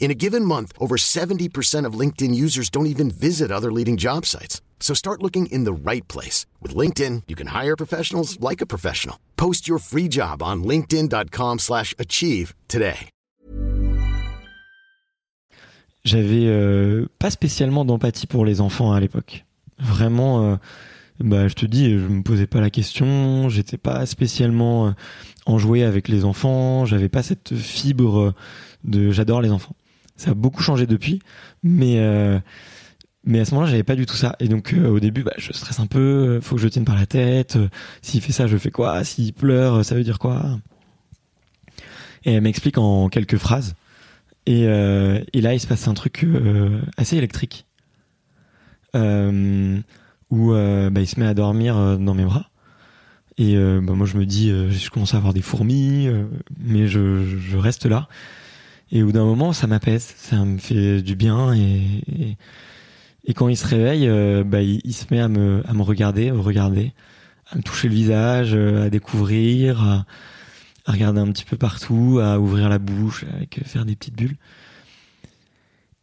In a given month, over 70% of LinkedIn users don't even visit other leading job sites. So start looking in the right place. With LinkedIn, you can hire professionals like a professional. Post your free job on linkedin.com slash achieve today. j'avais euh, pas spécialement d'empathie pour les enfants à l'époque. Vraiment, euh, bah, je te dis, je me posais pas la question, j'étais pas spécialement euh, enjoué avec les enfants, j'avais pas cette fibre euh, de j'adore les enfants. Ça a beaucoup changé depuis, mais euh, mais à ce moment-là, j'avais pas du tout ça. Et donc euh, au début, bah, je stresse un peu, euh, faut que je tienne par la tête. euh, S'il fait ça, je fais quoi S'il pleure, ça veut dire quoi Et elle m'explique en quelques phrases. Et, euh, et là, il se passe un truc euh, assez électrique. Euh, où euh, bah, il se met à dormir euh, dans mes bras. Et euh, bah, moi, je me dis, euh, je commence à avoir des fourmis, euh, mais je- je reste là. Et au bout d'un moment, ça m'apaise, ça me fait du bien. Et, et, et quand il se réveille, euh, bah, il, se met à me, à me regarder, à me regarder, à me toucher le visage, euh, à découvrir, à, à regarder un petit peu partout, à ouvrir la bouche, avec faire des petites bulles.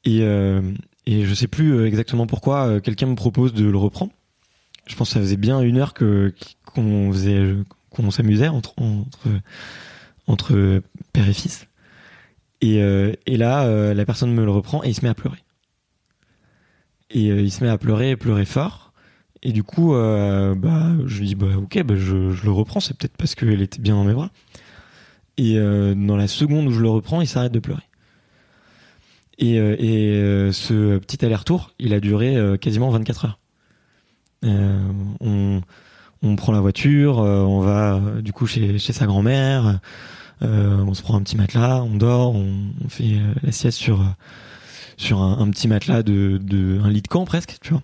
Et, euh, et je sais plus euh, exactement pourquoi euh, quelqu'un me propose de le reprendre. Je pense que ça faisait bien une heure que qu'on faisait qu'on s'amusait entre entre entre père et fils. Et, euh, et là, euh, la personne me le reprend et il se met à pleurer. Et euh, il se met à pleurer, pleurer fort. Et du coup, bah, je lui dis, bah, ok, bah, je, le reprends. C'est peut-être parce qu'elle était bien dans mes bras. Et dans la seconde où je le reprends, il s'arrête de pleurer. Et, ce petit aller-retour, il a duré quasiment 24 heures. On, prend la voiture, on va du coup chez, sa grand-mère, on se prend un petit matelas, on dort, on, on fait euh, la sieste sur, euh, sur un, petit matelas de, de un lit de camp presque, tu vois.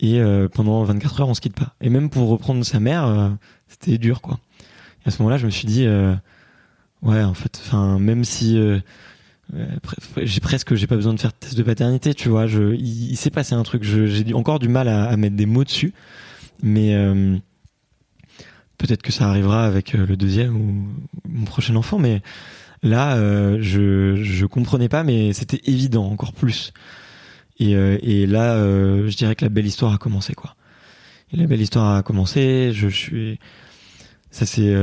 Et euh, pendant 24 heures, on se quitte pas. Et même pour reprendre sa mère, euh, c'était dur, quoi. Et à ce moment-là, je me suis dit, euh, ouais, en fait, enfin, même si euh, euh, j'ai presque, j'ai pas besoin de faire de test de paternité, tu vois. Je, il, il s'est passé un truc. J'ai encore du mal à, à mettre des mots dessus, mais euh, peut-être que ça arrivera avec euh, le deuxième ou mon prochain enfant. Mais là, euh, je je comprenais pas, mais c'était évident encore plus. Et, euh, et là, je dirais que la belle histoire a commencé, quoi. La belle histoire a commencé. Je, suis, ça s'est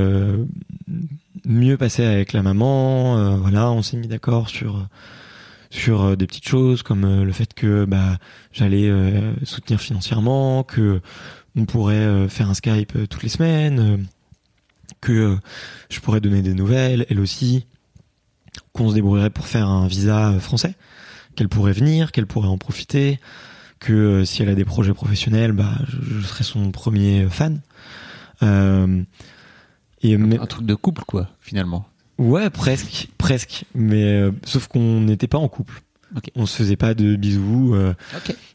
mieux passé avec la maman. voilà, on s'est mis d'accord sur sur des petites choses comme le fait que bah j'allais soutenir financièrement, que on pourrait euh, faire un Skype euh, toutes les semaines, euh, que je pourrais donner des nouvelles, elle aussi, qu'on se débrouillerait pour faire un visa français, qu'elle pourrait venir, qu'elle pourrait en profiter, que si elle a des projets professionnels, bah je, je serais son premier fan. Euh, et mais- Un truc de couple, quoi, finalement. Ouais, presque, presque. Mais euh, sauf qu'on n'était pas en couple. On se faisait pas de bisous. euh,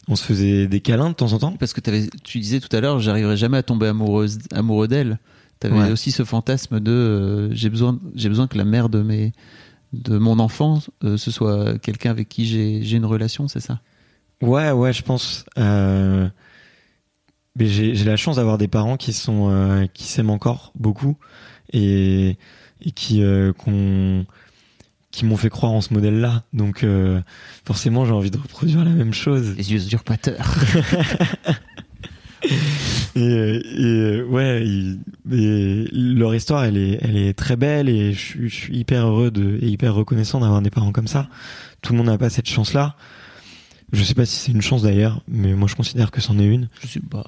on se faisait des câlins de temps en temps. Parce que t'avais- tu disais tout à l'heure, j'arriverai jamais à tomber amoureuse, amoureux d'elle. T'avais Ouais. aussi ce fantasme de euh, j'ai besoin, j'ai besoin que la mère de mes, de mon enfant, euh, ce soit quelqu'un avec qui j'ai une relation, c'est ça? Ouais, ouais, je pense. Mais j'ai la chance d'avoir des parents qui sont qui s'aiment encore beaucoup et et qui qu'on- qui m'ont fait croire en ce modèle-là. Donc euh, forcément, j'ai envie de reproduire la même chose. Les usurpateurs. Et, et, ouais, leur histoire, elle est, elle est très belle et je, suis- je suis hyper heureux de, et hyper reconnaissant d'avoir des parents comme ça. Tout le monde n'a pas cette chance-là. Je sais pas si c'est une chance d'ailleurs, mais moi je considère que c'en est une. Je sais pas.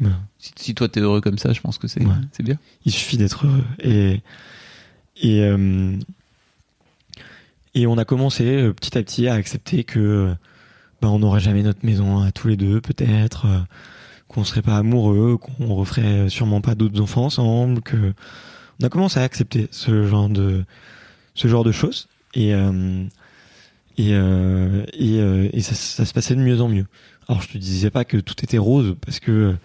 Ouais. Si, si toi t'es heureux comme ça, je pense que c'est Ouais. bien. Il suffit d'être heureux. Et, et, euh, et on a commencé euh, petit à petit à accepter que bah, on n'aurait jamais notre maison à tous les deux, peut-être, euh, qu'on serait pas amoureux, qu'on referait sûrement pas d'autres enfants ensemble, que on a commencé à accepter ce genre de ce genre de choses. Et et et, ça, ça se passait de mieux en mieux. Alors je te disais pas que tout était rose parce que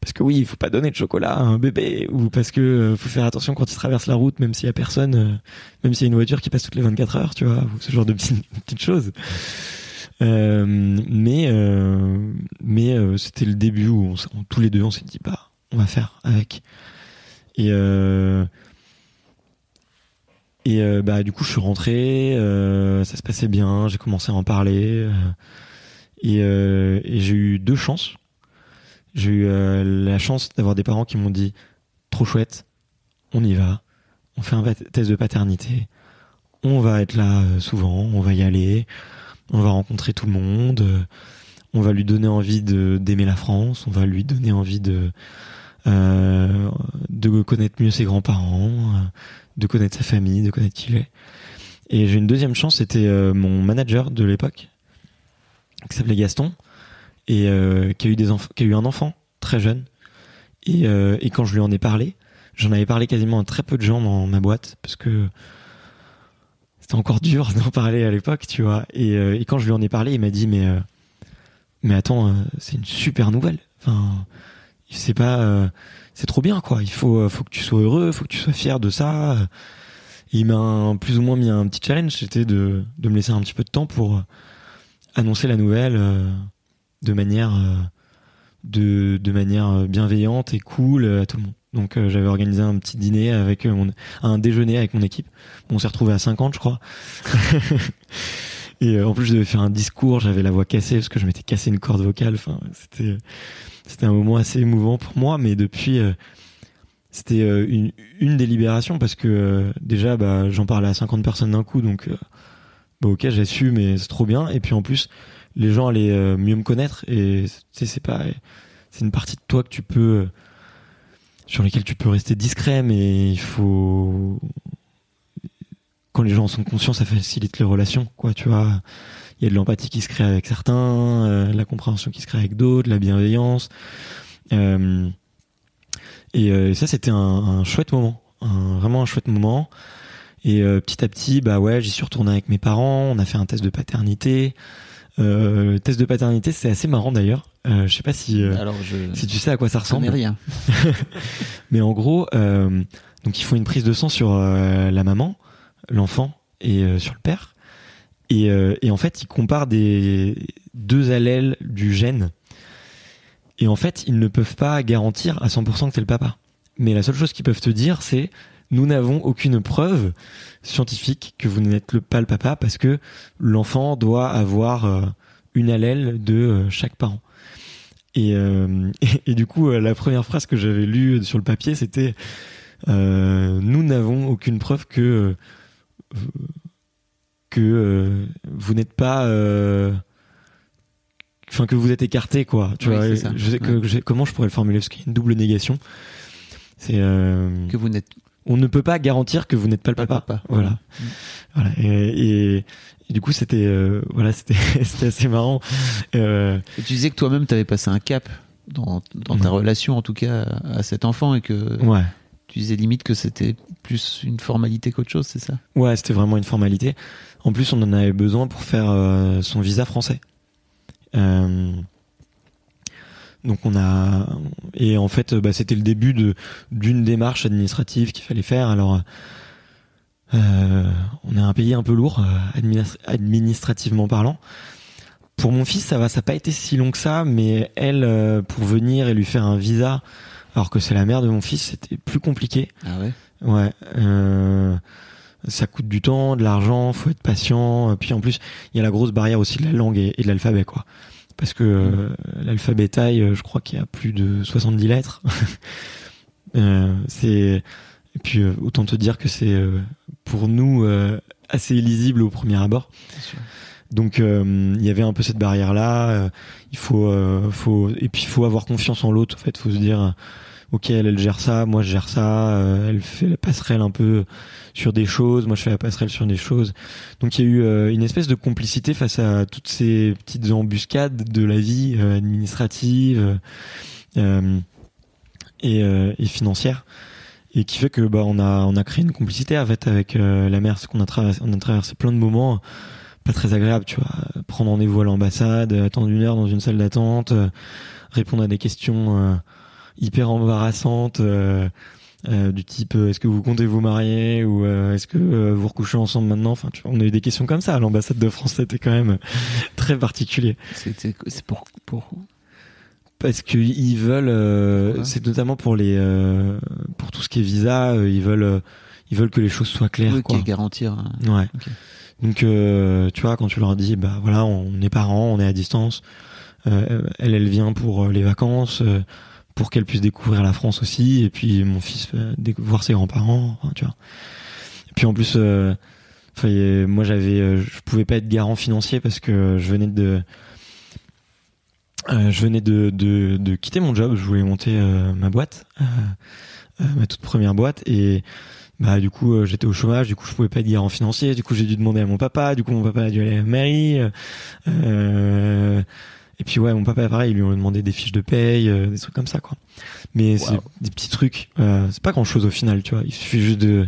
parce que oui, il faut pas donner de chocolat à un bébé ou parce que euh, faut faire attention quand il traverse la route, même s'il y a personne, euh, même s'il y a une voiture qui passe toutes les 24 heures, tu vois, ou ce genre de petites, choses. Euh, mais euh, mais euh, c'était le début où on, tous les deux on s'est dit bah on va faire avec. Et et bah du coup je suis rentré, ça se passait bien, j'ai commencé à en parler et j'ai eu deux chances. J'ai eu euh, la chance d'avoir des parents qui m'ont dit trop chouette, on y va, on fait un test de paternité, on va être là euh, souvent, on va y aller, on va rencontrer tout le monde, euh, on va lui donner envie d'aimer la France, on va lui donner envie de de connaître mieux ses grands-parents, de connaître sa famille, de connaître qui il est. Et j'ai une deuxième chance, c'était mon manager de l'époque, qui s'appelait Gaston, et euh, qui a eu des enfants, qui a eu un enfant très jeune. Et, euh, et quand je lui en ai parlé, j'en avais parlé quasiment à très peu de gens dans ma boîte parce que c'était encore dur d'en parler à l'époque, tu vois. Et, euh, et quand je lui en ai parlé, il m'a dit mais euh, mais attends, euh, c'est une super nouvelle. Enfin, c'est pas, euh, c'est trop bien quoi. Il faut faut que tu sois heureux, faut que tu sois fier de ça. Il m'a plus ou moins mis un petit challenge, c'était de de me laisser un petit peu de temps pour annoncer la nouvelle de manière euh, de, de manière bienveillante et cool euh, à tout le monde. Donc euh, j'avais organisé un petit dîner avec euh, mon, un déjeuner avec mon équipe. Bon, on s'est retrouvé à 50 je crois. et euh, en plus je devais faire un discours, j'avais la voix cassée parce que je m'étais cassé une corde vocale. Enfin, c'était c'était un moment assez émouvant pour moi, mais depuis euh, c'était euh, une, une des libérations parce que euh, déjà bah, j'en parlais à 50 personnes d'un coup donc euh, bah, ok j'ai su mais c'est trop bien et puis en plus les gens allaient euh, mieux me connaître et c'est pas c'est une partie de toi que tu peux sur lesquelles tu peux rester discret mais il faut quand les gens en sont conscients ça facilite les relations quoi tu vois. Il y a de l'empathie qui se crée avec certains euh, la compréhension qui se crée avec d'autres la bienveillance euh, et euh, ça c'était un, chouette moment vraiment un chouette moment. Et euh, petit à petit bah ouais j'y suis retourné avec mes parents on a fait un test de paternité euh, le test de paternité, c'est assez marrant d'ailleurs. Euh, je sais pas si euh, Alors je si tu sais à quoi ça ressemble, rien. mais en gros, euh, donc ils font une prise de sang sur euh, la maman, l'enfant et sur le père, et, et en fait ils comparent des deux allèles du gène, et en fait ils ne peuvent pas garantir à 100% que c'est le papa. Mais la seule chose qu'ils peuvent te dire, c'est nous n'avons aucune preuve scientifique que vous n'êtes le, pas le papa parce que l'enfant doit avoir euh, une allèle de euh, chaque parent. Et, euh, et, et du coup, la première phrase que j'avais lue sur le papier, c'était euh, Nous n'avons aucune preuve que euh, que vous n'êtes pas, enfin que vous êtes écarté, quoi. Tu Oui, vois, je sais Ouais. comment je pourrais le formuler parce qu'il y a une double négation. C'est Que vous n'êtes on ne peut pas garantir que vous n'êtes pas le papa. papa. Voilà. Voilà. Et, et- et du coup, c'était euh, voilà, c'était assez marrant. Euh, Et tu disais que toi-même t'avais passé un cap dans, dans ta Ouais. relation en tout cas à, à cet enfant et que ouais. tu disais limite que c'était plus une formalité qu'autre chose, c'est ça? Ouais, c'était vraiment une formalité. En plus, on en avait besoin pour faire euh, son visa français. Euh, donc on a et en fait, bah, c'était le début de d'une démarche administrative qu'il fallait faire. Alors, euh, on est un pays un peu lourd euh, administ- administrativement parlant. Pour mon fils, ça va, ça n'a pas été si long que ça, mais elle, euh, pour venir et lui faire un visa, alors que c'est la mère de mon fils, c'était plus compliqué. Ah ouais? Ouais. Euh, ça coûte du temps, de l'argent, faut être patient. Puis en plus, il y a la grosse barrière aussi de la langue et, et de l'alphabet, quoi. Parce que euh, l'alphabet taille, euh, je crois qu'il y a plus de 70 lettres. Euh, c'est et puis euh, autant te dire que c'est pour nous assez illisible au premier abord. Donc il y avait un peu cette barrière là. il faut, faut et puis il faut avoir confiance en l'autre. En fait, faut se dire, ok, elle, elle gère ça, moi je gère ça. euh, elle fait la passerelle un peu sur des choses, moi je fais la passerelle sur des choses. Donc il y a eu euh, une espèce de complicité face à toutes ces petites embuscades de la vie euh, administrative euh, et, euh, et financière et qui fait que bah on a on a créé une complicité avec euh, la mère, c'est qu'on a traversé on a traversé plein de moments pas très agréables, tu vois, prendre rendez-vous à l'ambassade, attendre une heure dans une salle d'attente, euh, répondre à des questions euh, hyper embarrassantes. euh, euh, du type euh, est-ce que vous comptez vous marier ou euh, est-ce que euh, vous recouchez ensemble maintenant? Enfin tu vois, on a eu des questions comme ça à l'ambassade de France c'était quand même très particulier C'était- C'est pour, pour parce que ils veulent euh, c'est notamment pour les euh, pour tout ce qui est visa euh, ils veulent ils veulent que les choses soient claires oui, quoi. qui garantir. hein. Ouais. Ok. Donc euh, tu vois quand tu leur dis bah voilà on est parents, on est à distance. euh, elle elle vient pour les vacances euh, pour qu'elle puisse découvrir la France aussi et puis mon fils voir ses grands-parents, tu vois. Et puis en plus euh, moi j'avais euh, je pouvais pas être garant financier parce que je venais de euh, je venais de, de, de quitter mon job, je voulais monter ma boîte, ma toute première boîte. Et bah du coup j'étais au chômage. Du coup je pouvais pas être garant financier. Du coup j'ai dû demander à mon papa. Du coup mon papa a dû aller à la mairie. Euh, et puis ouais mon papa pareil ils lui ont demandé des fiches de paye euh, des trucs comme ça quoi. Mais c'est des petits trucs euh, c'est pas grand chose au final tu vois. Il suffit juste de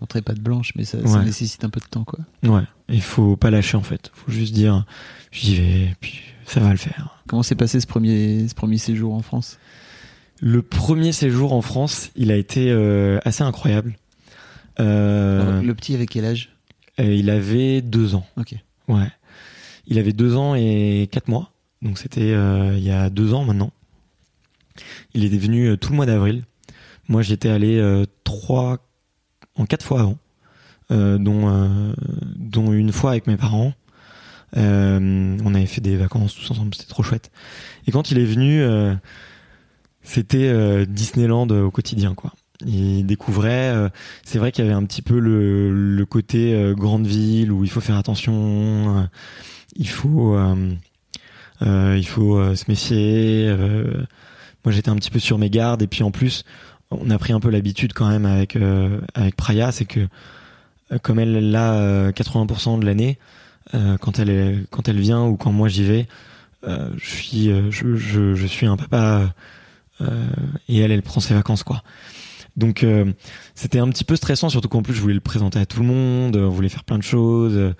Montrer pas de blanche, mais ça, nécessite un peu de temps, quoi. ouais. Il faut pas lâcher en fait. Faut juste dire j'y vais puis ça va le faire. Comment s'est passé ce premier, ce premier séjour en France? Le premier séjour en France il a été euh, assez incroyable. Alors, Le petit avec quel âge? il avait deux ans. Ok. Ouais. Il avait deux ans et quatre mois. Donc c'était euh, il y a deux ans maintenant. Il était venu euh, tout le mois d'avril. Moi j'y étais allé euh, trois en quatre fois avant, dont dont une fois avec mes parents. On avait fait des vacances tous ensemble, c'était trop chouette. Et quand il est venu, c'était Disneyland au quotidien quoi. Il découvrait. c'est vrai qu'il y avait un petit peu le, le côté grande ville où il faut faire attention, il faut il faut euh, se méfier. euh. moi j'étais un petit peu sur mes gardes et puis en plus on a pris un peu l'habitude quand même avec euh, avec Praya, c'est que euh, comme elle euh, 80% de l'année, euh, quand elle est quand elle vient ou quand moi j'y vais, euh, je suis euh, je, je, je suis un papa euh, et elle elle prend ses vacances quoi. Donc euh, c'était un petit peu stressant, surtout qu'en plus je voulais le présenter à tout le monde, on voulait faire plein de choses. euh,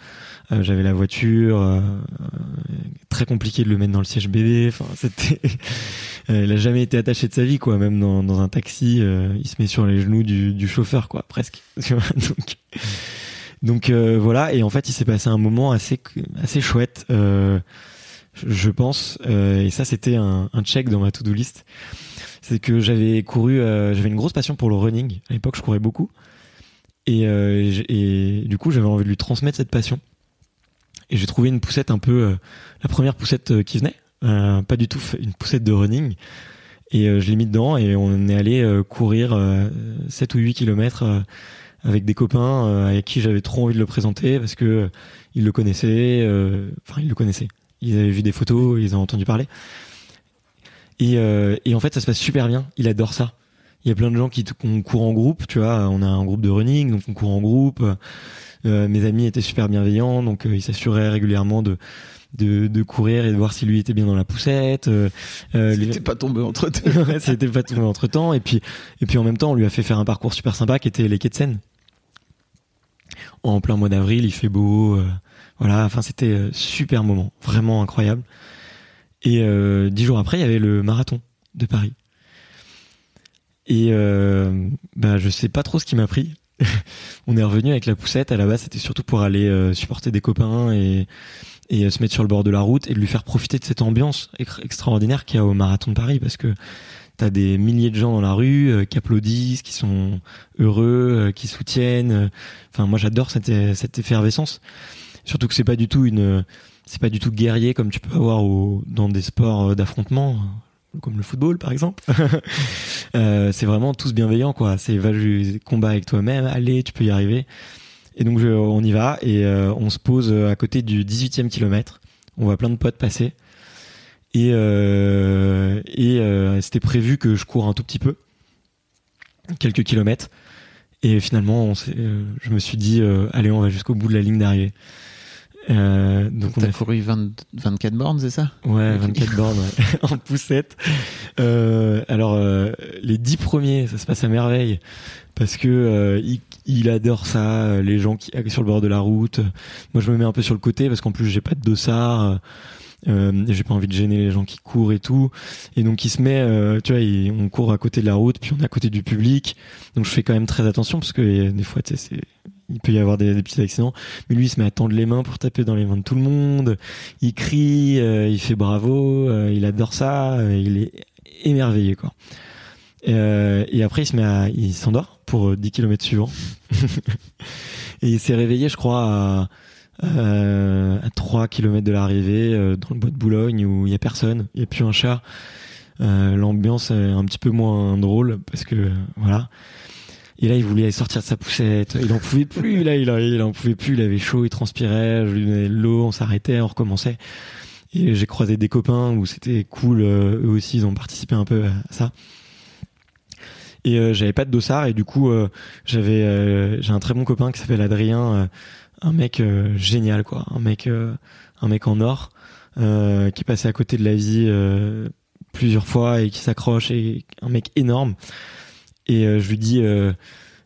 euh, J'avais la voiture, euh, euh, très compliqué de le mettre dans le siège bébé. Enfin, c'était, euh, il a jamais été attaché de sa vie, quoi. Même dans, dans un taxi, euh, il se met sur les genoux du, du chauffeur, quoi, presque. Donc, euh, voilà. Et en fait, il s'est passé un moment assez assez chouette, euh, je, je pense. Euh, et ça, c'était un, un check dans ma to-do list c'est que j'avais couru, euh, j'avais une grosse passion pour le running. À l'époque, je courais beaucoup. Et, euh, et du coup, j'avais envie de lui transmettre cette passion. Et j'ai trouvé une poussette un peu, euh, la première poussette qui venait, pas du tout une poussette de running. Et je l'ai mis dedans et on est allé courir euh, 7 ou 8 kilomètres avec des copains avec qui j'avais trop envie de le présenter parce que ils le connaissaient, enfin ils le connaissaient. Ils avaient vu des photos, ils ont entendu parler. Et, euh, et en fait, ça se passe super bien. Il adore ça. Il y a plein de gens qui qu'on court en groupe, tu vois. On a un groupe de running, donc on court en groupe. Euh, mes amis étaient super bienveillants, donc euh, ils s'assuraient régulièrement de, de de courir et de voir si lui était bien dans la poussette. Euh, euh, les- C'était pas tombé entre. Ouais, c'était pas tombé entre temps. Et puis, et puis en même temps, on lui a fait faire un parcours super sympa qui était les quais de Seine. En plein mois d'avril, il fait beau. euh, voilà, enfin, c'était super moment, vraiment incroyable. Et euh, dix jours après, il y avait le marathon de Paris. Et euh, bah, je sais pas trop ce qui m'a pris. on est revenu avec la poussette. À la base, c'était surtout pour aller euh, supporter des copains et, et euh, se mettre sur le bord de la route et de lui faire profiter de cette ambiance ex- extraordinaire qu'il y a au marathon de Paris parce que t'as des milliers de gens dans la rue euh, qui applaudissent, qui sont heureux, qui soutiennent. Enfin, moi, j'adore cette, cette effervescence. Surtout que c'est pas du tout une, c'est pas du tout guerrier comme tu peux avoir dans des sports euh, d'affrontement. comme le football par exemple. euh, c'est vraiment tous bienveillants quoi. C'est va combat avec toi-même, allez, tu peux y arriver. Et donc on y va et euh, on se pose à côté du 18e kilomètre. On voit plein de potes passer et c'était prévu que je cours un tout petit peu, quelques kilomètres. Et finalement, je me suis dit, allez, on va jusqu'au bout de la ligne d'arrivée. Euh, donc on a couru 20, 24 bornes, c'est ça? Ouais, 24 bornes ouais. en poussette. Euh, alors euh, les 10 premiers, ça se passe à merveille parce que euh, il, il, adore ça, les gens qui sur le bord de la route. Moi, je me mets un peu sur le côté parce qu'en plus j'ai pas de dossard. Euh, j'ai pas envie de gêner les gens qui courent et tout et donc il se met euh, tu vois on court à côté de la route puis on est à côté du public donc je fais quand même très attention parce que des fois tu sais c'est il peut y avoir des, petits accidents. Mais lui, il se met à tendre les mains pour taper dans les mains de tout le monde. Il crie, euh, il fait bravo, euh, il adore ça, euh, il est émerveillé quoi. et après, il se met à, il s'endort pour 10 km suivants. et il s'est réveillé, je crois, à, à 3 km de l'arrivée, dans le bois de Boulogne où il y a personne, il y a plus un chat. L'ambiance est un petit peu moins drôle parce que voilà. Et là, il voulait sortir de sa poussette. Il en pouvait plus. Là, il, il en pouvait plus. Il avait chaud, il transpirait. Je lui donnais de l'eau. On s'arrêtait, on recommençait. Et j'ai croisé des copains où c'était cool. Euh, eux aussi, ils ont participé un peu à ça. Et euh, j'avais pas de dossard. Et du coup, euh, j'avais, j'ai un très bon copain qui s'appelle Adrien, un mec génial, quoi. Un mec, un mec en or, qui est passé à côté de la vie plusieurs fois et qui s'accroche. Et un mec énorme. Et euh, je lui dis, euh,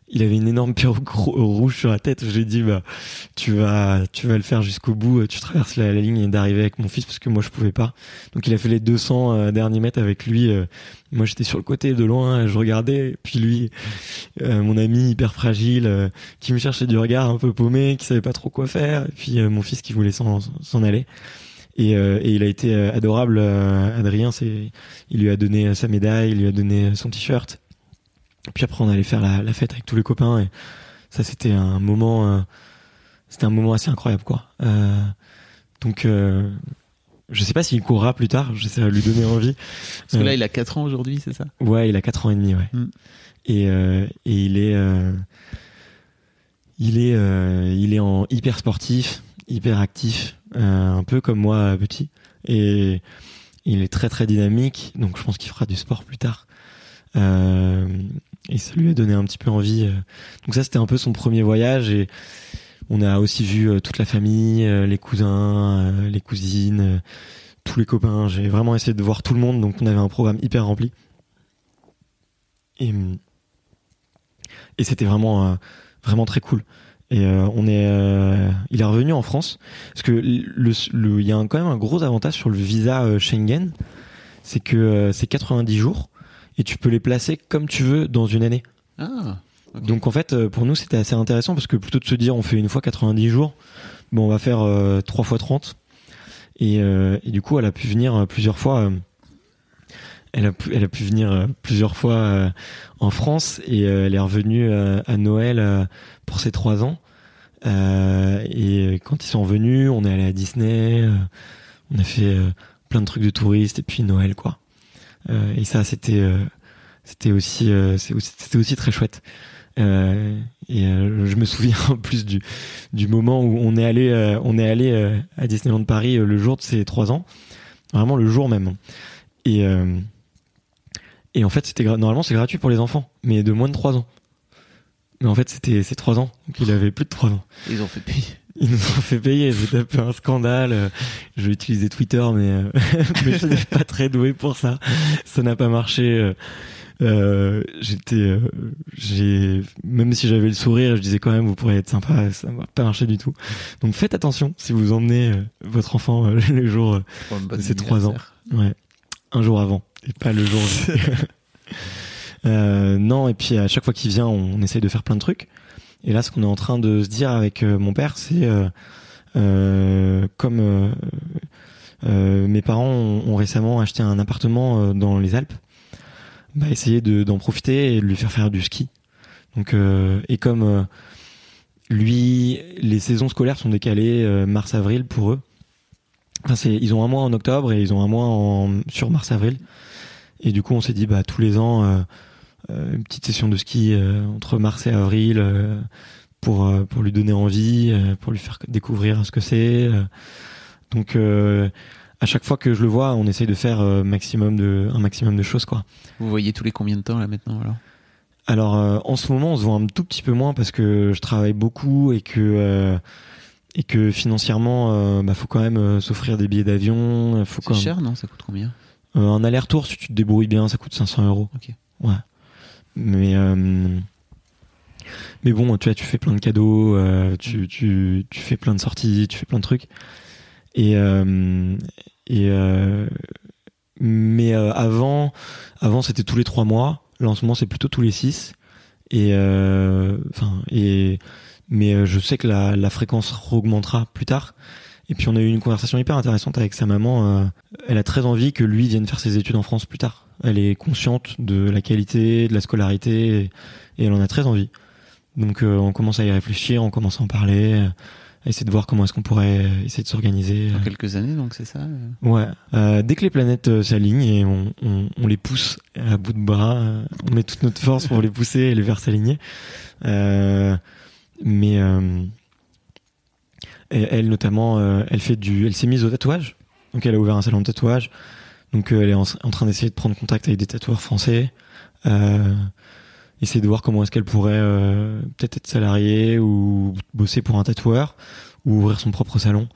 il avait une énorme perruque rouge sur la tête. Je lui dis, bah, tu vas, tu vas le faire jusqu'au bout. Tu traverses la, ligne d'arriver avec mon fils parce que moi je pouvais pas. Donc il a fait les 200 euh, derniers mètres avec lui. moi j'étais sur le côté de loin, je regardais. Puis lui, mon ami hyper fragile, qui me cherchait du regard un peu paumé, qui savait pas trop quoi faire. Et puis mon fils qui voulait s'en aller. Et, et, il a été adorable. Adrien, c'est, il lui a donné sa médaille, il lui a donné son t-shirt. Puis après, on allait faire la, la, fête avec tous les copains et ça, c'était un moment, euh, c'était un moment assez incroyable, quoi. Euh, donc, euh, je sais pas s'il courra plus tard. J'essaie de lui donner envie. Parce que là, il a 4 ans aujourd'hui, c'est ça? Ouais, il a 4 ans et demi, ouais. Mm. Et, et il est, il est, il est en hyper sportif, hyper actif, un peu comme moi petit. Et il est très très dynamique. Donc, je pense qu'il fera du sport plus tard. Euh, et ça lui a donné un petit peu envie. Euh. Donc ça, c'était un peu son premier voyage et on a aussi vu euh, toute la famille, les cousins, les cousines, tous les copains. J'ai vraiment essayé de voir tout le monde, donc on avait un programme hyper rempli. Et, et c'était vraiment, vraiment très cool. Et on est, il est revenu en France parce que il y a quand même un gros avantage sur le visa Schengen, c'est que c'est 90 jours et tu peux les placer comme tu veux dans une année. Ah, Donc en fait, euh, pour nous, c'était assez intéressant parce que plutôt de se dire on fait une fois 90 jours, bon, on va faire euh, 3 fois 30. Et, euh, et, du coup, elle a pu venir euh, plusieurs fois. elle, a pu, elle a pu venir plusieurs fois en France et elle est revenue à Noël pour ses 3 ans. et quand ils sont venus, on est allé à Disney, on a fait plein de trucs de touristes et puis Noël quoi. Euh, et ça, c'était euh, c'était aussi euh, c'était aussi très chouette. Et je me souviens en plus du du moment où on est allé on est allé à Disneyland Paris le jour de ses trois ans, vraiment le jour même. Et et en fait c'était normalement c'est gratuit pour les enfants, mais de moins de trois ans. Mais en fait c'était c'est trois ans, donc il avait plus de trois ans. Ils ont fait payer. Ils nous ont fait payer, j'ai tapé un scandale. Je vais utiliser Twitter, mais, euh, mais je n'ai pas très doué pour ça. Ça n'a pas marché. Euh, j'étais, euh, j'ai, même si j'avais le sourire, je disais quand même, vous pourriez être sympa, ça n'a pas marché du tout. Donc faites attention si vous emmenez votre enfant le jour de ses trois ans. Ouais. Un jour avant, et pas le jour. non, et puis à chaque fois qu'il vient, on, on essaye de faire plein de trucs. Et là, ce qu'on est en train de se dire avec euh, mon père, c'est euh, euh, comme mes parents ont, récemment acheté un appartement dans les Alpes, bah, essayer d'en profiter et de lui faire faire du ski. Donc, et comme lui, les saisons scolaires sont décalées mars-avril pour eux. Enfin, c'est, ils ont un mois en octobre et ils ont un mois en, sur mars-avril. Et du coup, on s'est dit, bah, tous les ans, euh, une petite session de ski euh, entre mars et avril euh, pour, euh, pour lui donner envie, euh, pour lui faire découvrir ce que c'est. euh. Donc, euh, à chaque fois que je le vois, on essaye de faire euh, maximum de, un maximum de choses, quoi. Vous voyez tous les combien de temps là maintenant alors? Alors, euh, en ce moment, on se voit un tout petit peu moins parce que je travaille beaucoup et que, euh, et que financièrement, euh, bah, faut quand même euh, s'offrir des billets d'avion. Faut quand C'est même- cher, non? Ça coûte combien? Euh, un aller-retour, si tu te débrouilles bien, ça coûte 500 euros. Ok. Ouais. Mais euh, mais bon, tu vois, tu fais plein de cadeaux, euh, tu, tu, tu fais plein de sorties, tu fais plein de trucs. Et euh, et mais avant, avant c'était tous les trois mois. Là, en ce moment, c'est plutôt tous les six. Et enfin et mais je sais que la, la fréquence augmentera plus tard. Et puis on a eu une conversation hyper intéressante avec sa maman. elle a très envie que lui vienne faire ses études en France plus tard. Elle est consciente de la qualité, de la scolarité, et, et elle en a très envie. Donc euh, on commence à y réfléchir, on commence à en parler, euh, à essayer de voir comment est-ce qu'on pourrait euh, essayer de s'organiser. Dans quelques années, donc c'est ça euh Ouais. Euh, dès que les planètes euh, s'alignent et on, on, on les pousse à bout de bras, euh, on met toute notre force pour les pousser et les faire s'aligner. Euh, mais euh, elle notamment, euh, elle fait du, elle s'est mise au tatouage. Donc elle a ouvert un salon de tatouage. Donc euh, elle est en, en train d'essayer de prendre contact avec des tatoueurs français. Euh, essayer de voir comment est-ce qu'elle pourrait euh, peut-être être salariée ou bosser pour un tatoueur ou ouvrir son propre salon.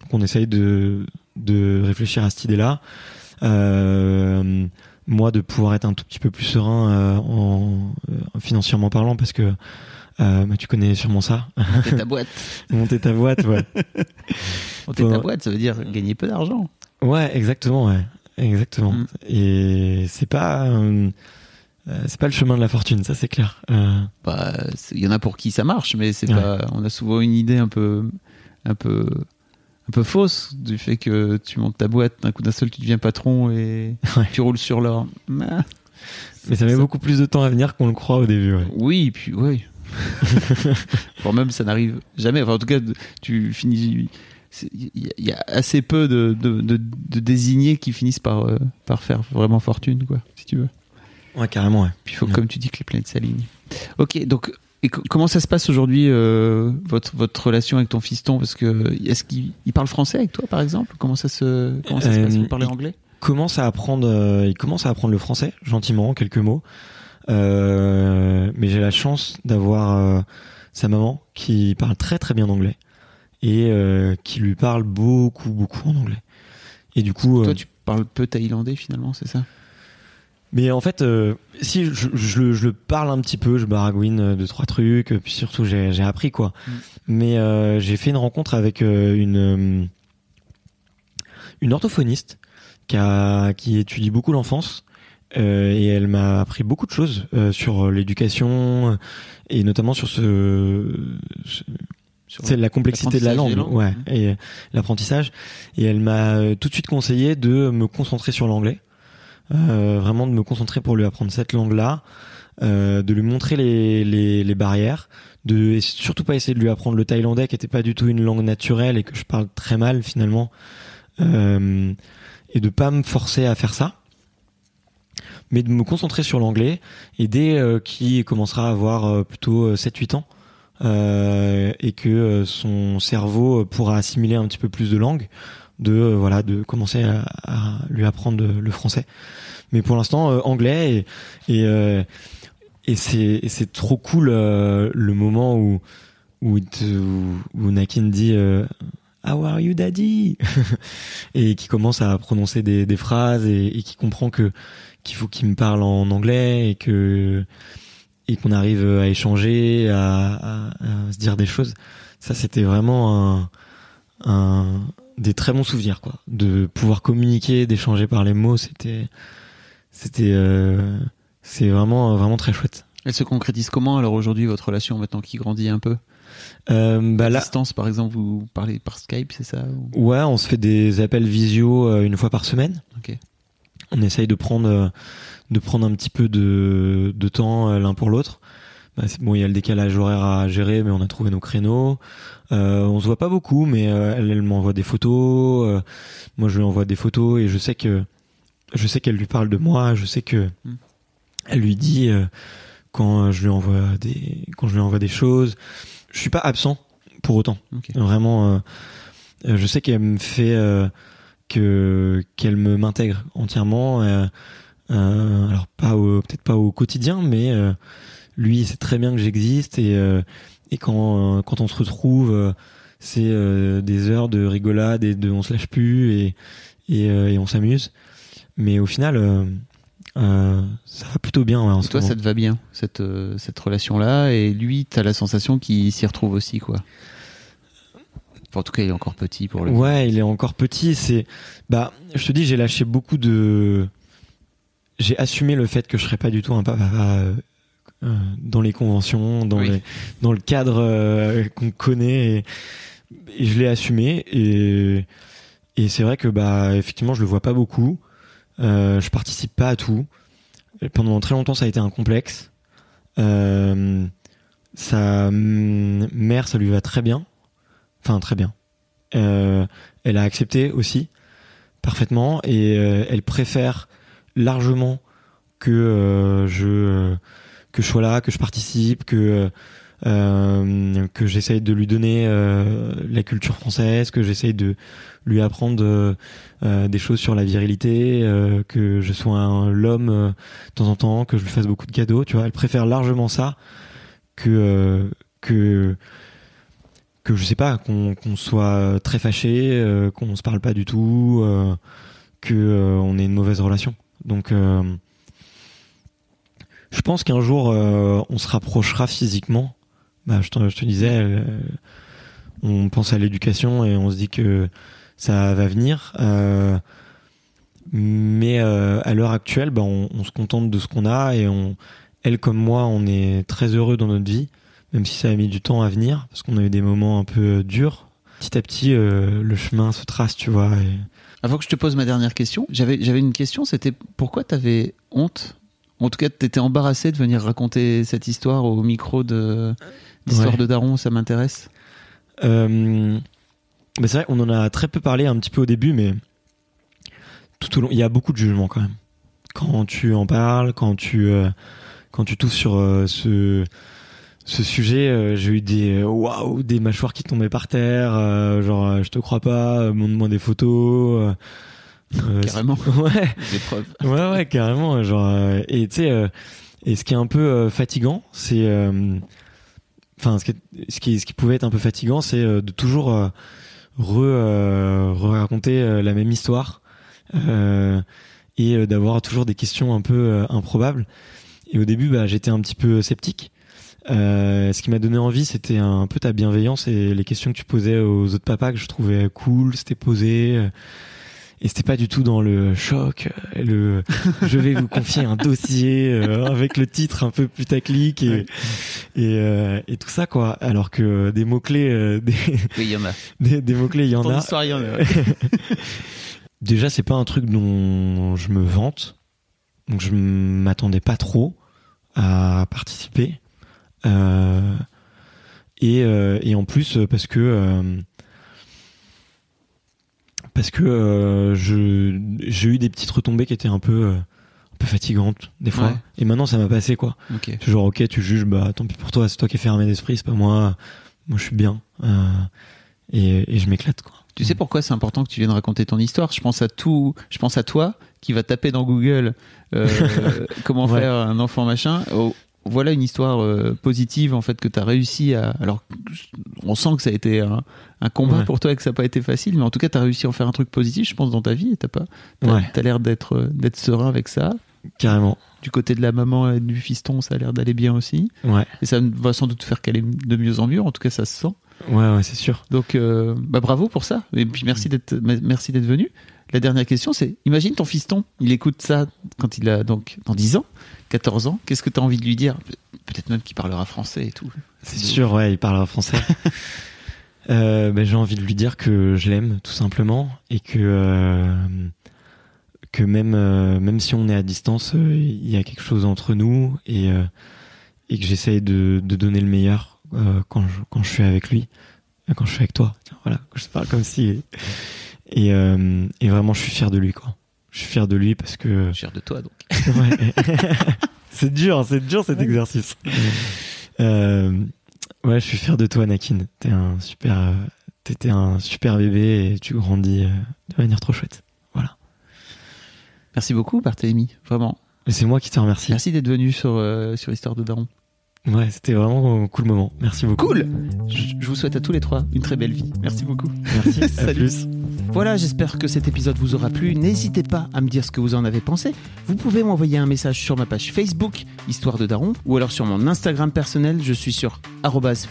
Donc on essaye de, de réfléchir à cette idée-là. Euh, moi, de pouvoir être un tout petit peu plus serein euh, en, euh, financièrement parlant, parce que bah, tu connais sûrement ça. Monter ta boîte. Monter ta boîte, ouais. Monter ta boîte, ça veut dire gagner peu d'argent. Ouais, exactement, ouais. Exactement. Mm. Et c'est pas, euh, euh, c'est pas le chemin de la fortune, ça c'est clair. Euh, Bah, il y en a pour qui ça marche, mais c'est Ouais. pas. On a souvent une idée un peu, un peu, un peu fausse du fait que tu montes ta boîte d'un coup d'un seul, tu deviens patron et Ouais. tu roules sur l'or. Mais ça met beaucoup plus de temps à venir qu'on le croit au début, ouais. Oui, puis oui. Voire même ça n'arrive jamais. Enfin, en tout cas, tu finis. Il y, a- assez peu de, de, de- de désignés qui finissent par, euh, par faire vraiment fortune, quoi, si tu veux. Ouais, carrément, ouais. Puis il faut, Ouais. comme tu dis, que les planètes s'alignent. Ok, donc et comment ça se passe aujourd'hui euh, votre votre relation avec ton fiston? Parce que est-ce qu'il il parle français avec toi, par exemple? Comment ça se comment ça se Euh, passe? Vous parlez il- anglais? commence à apprendre, euh, il commence à apprendre le français gentiment, quelques mots. Euh, mais j'ai la chance d'avoir euh, sa maman qui parle très très bien anglais et euh, qui lui parle beaucoup beaucoup en anglais. Et du coup, Toi, euh, tu parles peu thaïlandais finalement, c'est ça? Mais en fait, euh, si je, je le- je le parle un petit peu, je baragouine deux trois trucs, puis surtout j'ai appris quoi. Mm. Mais euh, j'ai fait une rencontre avec euh, une une orthophoniste qui a qui étudie beaucoup l'enfance et elle m'a appris beaucoup de choses sur l'éducation et notamment sur ce, c'est la complexité de la langue, ouais, et euh, l'apprentissage. Et elle m'a euh, tout de suite conseillé de me concentrer sur l'anglais, euh, vraiment de me concentrer pour lui apprendre cette langue-là, euh, de lui montrer les, les, les barrières, de et surtout pas essayer de lui apprendre le thaïlandais qui était pas du tout une langue naturelle et que je parle très mal finalement, euh, et de pas me forcer à faire ça. Mais de me concentrer sur l'anglais. Et dès euh, qu'il commencera à avoir euh, plutôt 7-8 ans, euh, et que euh, son cerveau pourra assimiler un petit peu plus de langue, de euh, voilà, de commencer à, à lui apprendre le français. Mais pour l'instant, euh, anglais et et, euh, et c'est c'est trop cool euh, le moment où où, où, Nakin dit euh, How are you, daddy? Et qui commence à prononcer des, des phrases et, et qui comprend que qu'il faut qu'il me parle en anglais et que et qu'on arrive à échanger, à, à- à se dire des choses. Ça, c'était vraiment un, un des très bons souvenirs, quoi. De pouvoir communiquer, d'échanger par les mots, c'était, c'était, euh, c'est vraiment, vraiment très chouette. Elle se concrétise comment alors aujourd'hui votre relation maintenant qui grandit un peu? Euh, bah À là, distance par exemple, vous parlez par Skype, c'est ça ou- ouais, on se fait des appels visio euh, une fois par semaine. Ok. On essaye de prendre, euh, de prendre un petit peu de, de temps euh, l'un pour l'autre. Bah, bon, il y a le décalage horaire à gérer, mais on a trouvé nos créneaux. Euh, on se voit pas beaucoup, mais euh, elle, elle m'envoie des photos. euh, moi, je lui envoie des photos et je sais que je sais qu'elle lui parle de moi, je sais que Mm. elle lui dit quand je lui envoie des quand je lui envoie des choses. Je suis pas absent pour autant. Vraiment, je sais qu'elle me fait que qu'elle me m'intègre entièrement. Euh, alors pas au peut-être pas au quotidien, mais euh, lui il sait très bien que j'existe et euh, et quand euh, quand on se retrouve, euh, c'est euh, des heures de rigolade et de on se lâche plus et et, euh, et on s'amuse. Mais au final, euh, ça va plutôt bien. ouais, en Et toi, moment. ça te va bien, cette, euh, cette relation-là, et lui, t'as la sensation qu'il s'y retrouve aussi, quoi? Enfin, en tout cas, il est encore petit pour le. Ouais, il est encore petit. C'est, bah, je te dis, j'ai lâché beaucoup de. J'ai assumé le fait que je serais pas du tout un papa euh, euh, dans les conventions, dans Oui. les, dans le cadre euh, qu'on connaît, et, et je l'ai assumé. Et et c'est vrai que bah effectivement, je le vois pas beaucoup. Euh, je participe pas à tout. Et pendant très longtemps, ça a été un complexe. Euh, sa mm, mère, ça lui va très bien. Enfin, très bien. Euh, elle a accepté aussi parfaitement et euh, elle préfère largement que euh, je que je sois là, que je participe, que euh, que j'essaye de lui donner euh, la culture française, que j'essaye de lui apprendre euh, euh, des choses sur la virilité, euh, que je sois l'homme euh, de temps en temps, que je lui fasse beaucoup de cadeaux, tu vois. Elle préfère largement ça que euh, que que je sais pas qu'on soit très fâché, euh, qu'on se parle pas du tout, euh, que euh, on ait une mauvaise relation. Donc euh, je pense qu'un jour euh, on se rapprochera physiquement. Bah, je, te, disais, euh, on pense à l'éducation et on se dit que ça va venir. Mais à l'heure actuelle, bah, on, se contente de ce qu'on a et on, elle comme moi, on est très heureux dans notre vie, même si ça a mis du temps à venir parce qu'on a eu des moments un peu durs. Petit à petit, le chemin se trace, tu vois. Avant que je te pose ma dernière question, j'avais une question, c'était pourquoi t'avais honte? En tout cas, t'étais embarrassé de venir raconter cette histoire au micro de d'histoire Ouais. de Daron, ça m'intéresse. Euh, c'est vrai, on en a très peu parlé un petit peu au début, mais tout au long, il y a beaucoup de jugements quand même. Quand tu en parles, quand tu euh, quand tu touches sur euh, ce ce sujet, euh, j'ai eu des euh, waouh, des mâchoires qui tombaient par terre, euh, genre euh, je te crois pas, euh, montre-moi des photos. euh, Carrément. Ouais. Des preuves. Ouais, ouais, carrément. Genre, euh, et tu sais, euh, et ce qui est un peu fatigant, c'est, euh, enfin, ce qui, est- ce qui, ce qui pouvait être un peu fatigant, c'est euh, de toujours euh, re, euh, raconter la même histoire euh, et euh, d'avoir toujours des questions un peu improbables. Et au début, bah, j'étais un petit peu sceptique. Euh, ce qui m'a donné envie, c'était un peu ta bienveillance et les questions que tu posais aux autres papas que je trouvais cool, c'était posé. euh, et c'était pas du tout dans le choc, euh, le je vais vous confier un dossier euh, avec le titre un peu putaclic et Ouais. et, euh, et tout ça quoi. Alors que des mots clés, des, Oui, il y en a. des, des mots clés, il y en Ton a. histoire, il y en a. Déjà, c'est pas un truc dont je me vante, donc je m'attendais pas trop à participer. Euh, et, euh, et en plus euh, parce que parce que euh, je j'ai eu des petites retombées qui étaient un peu euh, un peu fatigantes des fois. Ouais. Et maintenant, ça m'a passé quoi. Ok. C'est genre ok, tu juges, bah tant pis pour toi, c'est toi qui es fermé d'esprit, c'est pas moi. Moi, je suis bien euh, et, et je m'éclate quoi. Tu sais pourquoi c'est important que tu viennes raconter ton histoire? Je pense à tout, je pense à toi qui va taper dans Google comment Ouais. faire un enfant machin. Voilà une histoire euh, positive en fait que tu as réussi à. Alors, on sent que ça a été un, un combat Ouais. pour toi et que ça n'a pas été facile, mais en tout cas, tu as réussi à en faire un truc positif, je pense, dans ta vie. Et t'as pas, t'as, Ouais. t'as l'air d'être euh, d'être serein avec ça. Carrément. Du côté de la maman et du fiston, ça a l'air d'aller bien aussi. Ouais. Et ça va sans doute faire qu'elle est de mieux en mieux. En tout cas, ça se sent. Ouais, ouais, c'est sûr. Donc, euh, bah bravo pour ça. Et puis merci d'être, me- merci d'être venu. La dernière question, c'est imagine ton fiston, il écoute ça quand il a donc dans 10 ans, 14 ans. Qu'est-ce que tu as envie de lui dire? Pe- Peut-être même qu'il parlera français et tout. C'est sûr, ouais, il parlera français. euh, ben, j'ai envie de lui dire que je l'aime, tout simplement, et que euh, que même euh, même si on est à distance, il y a quelque chose entre nous et euh, et que j'essaye de, de donner le meilleur euh, quand je quand je suis avec lui, quand je suis avec toi. Tiens, voilà, je parle comme si et euh, et vraiment, je suis fier de lui, quoi. Je suis fier de lui parce que. Je suis fier de toi donc. Ouais. c'est dur, c'est dur cet exercice. Euh, ouais, je suis fier de toi, Anakin. T'es un super, t'étais un super bébé et tu grandis euh, de manière trop chouette. Voilà. Merci beaucoup, Barthélémy. Vraiment. C'est moi qui te remercie. Merci d'être venu sur, euh, sur Histoire de Daron. Ouais, c'était vraiment un cool moment. Merci beaucoup. Cool je, je vous souhaite à tous les trois une très belle vie. Merci beaucoup. Merci. À Salut. plus. Voilà, j'espère que cet épisode vous aura plu. N'hésitez pas à me dire ce que vous en avez pensé. Vous pouvez m'envoyer un message sur ma page Facebook, Histoire de Daron, ou alors sur mon Instagram personnel. Je suis sur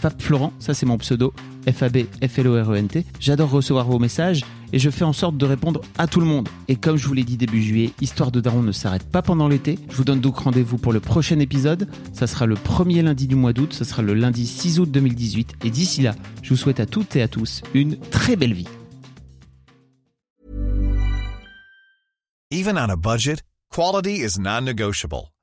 fabflorent, ça c'est mon pseudo, F-A-B-F-L-O-R-E-N-T. J'adore recevoir vos messages et je fais en sorte de répondre à tout le monde. Et comme je vous l'ai dit début juillet, Histoire de Daron ne s'arrête pas pendant l'été. Je vous donne donc rendez-vous pour le prochain épisode. Ça sera le premier lundi du mois d'août, ça sera le lundi 6 août 2018. Et d'ici là, je vous souhaite à toutes et à tous une très belle vie. Even on a budget, quality is non-negotiable.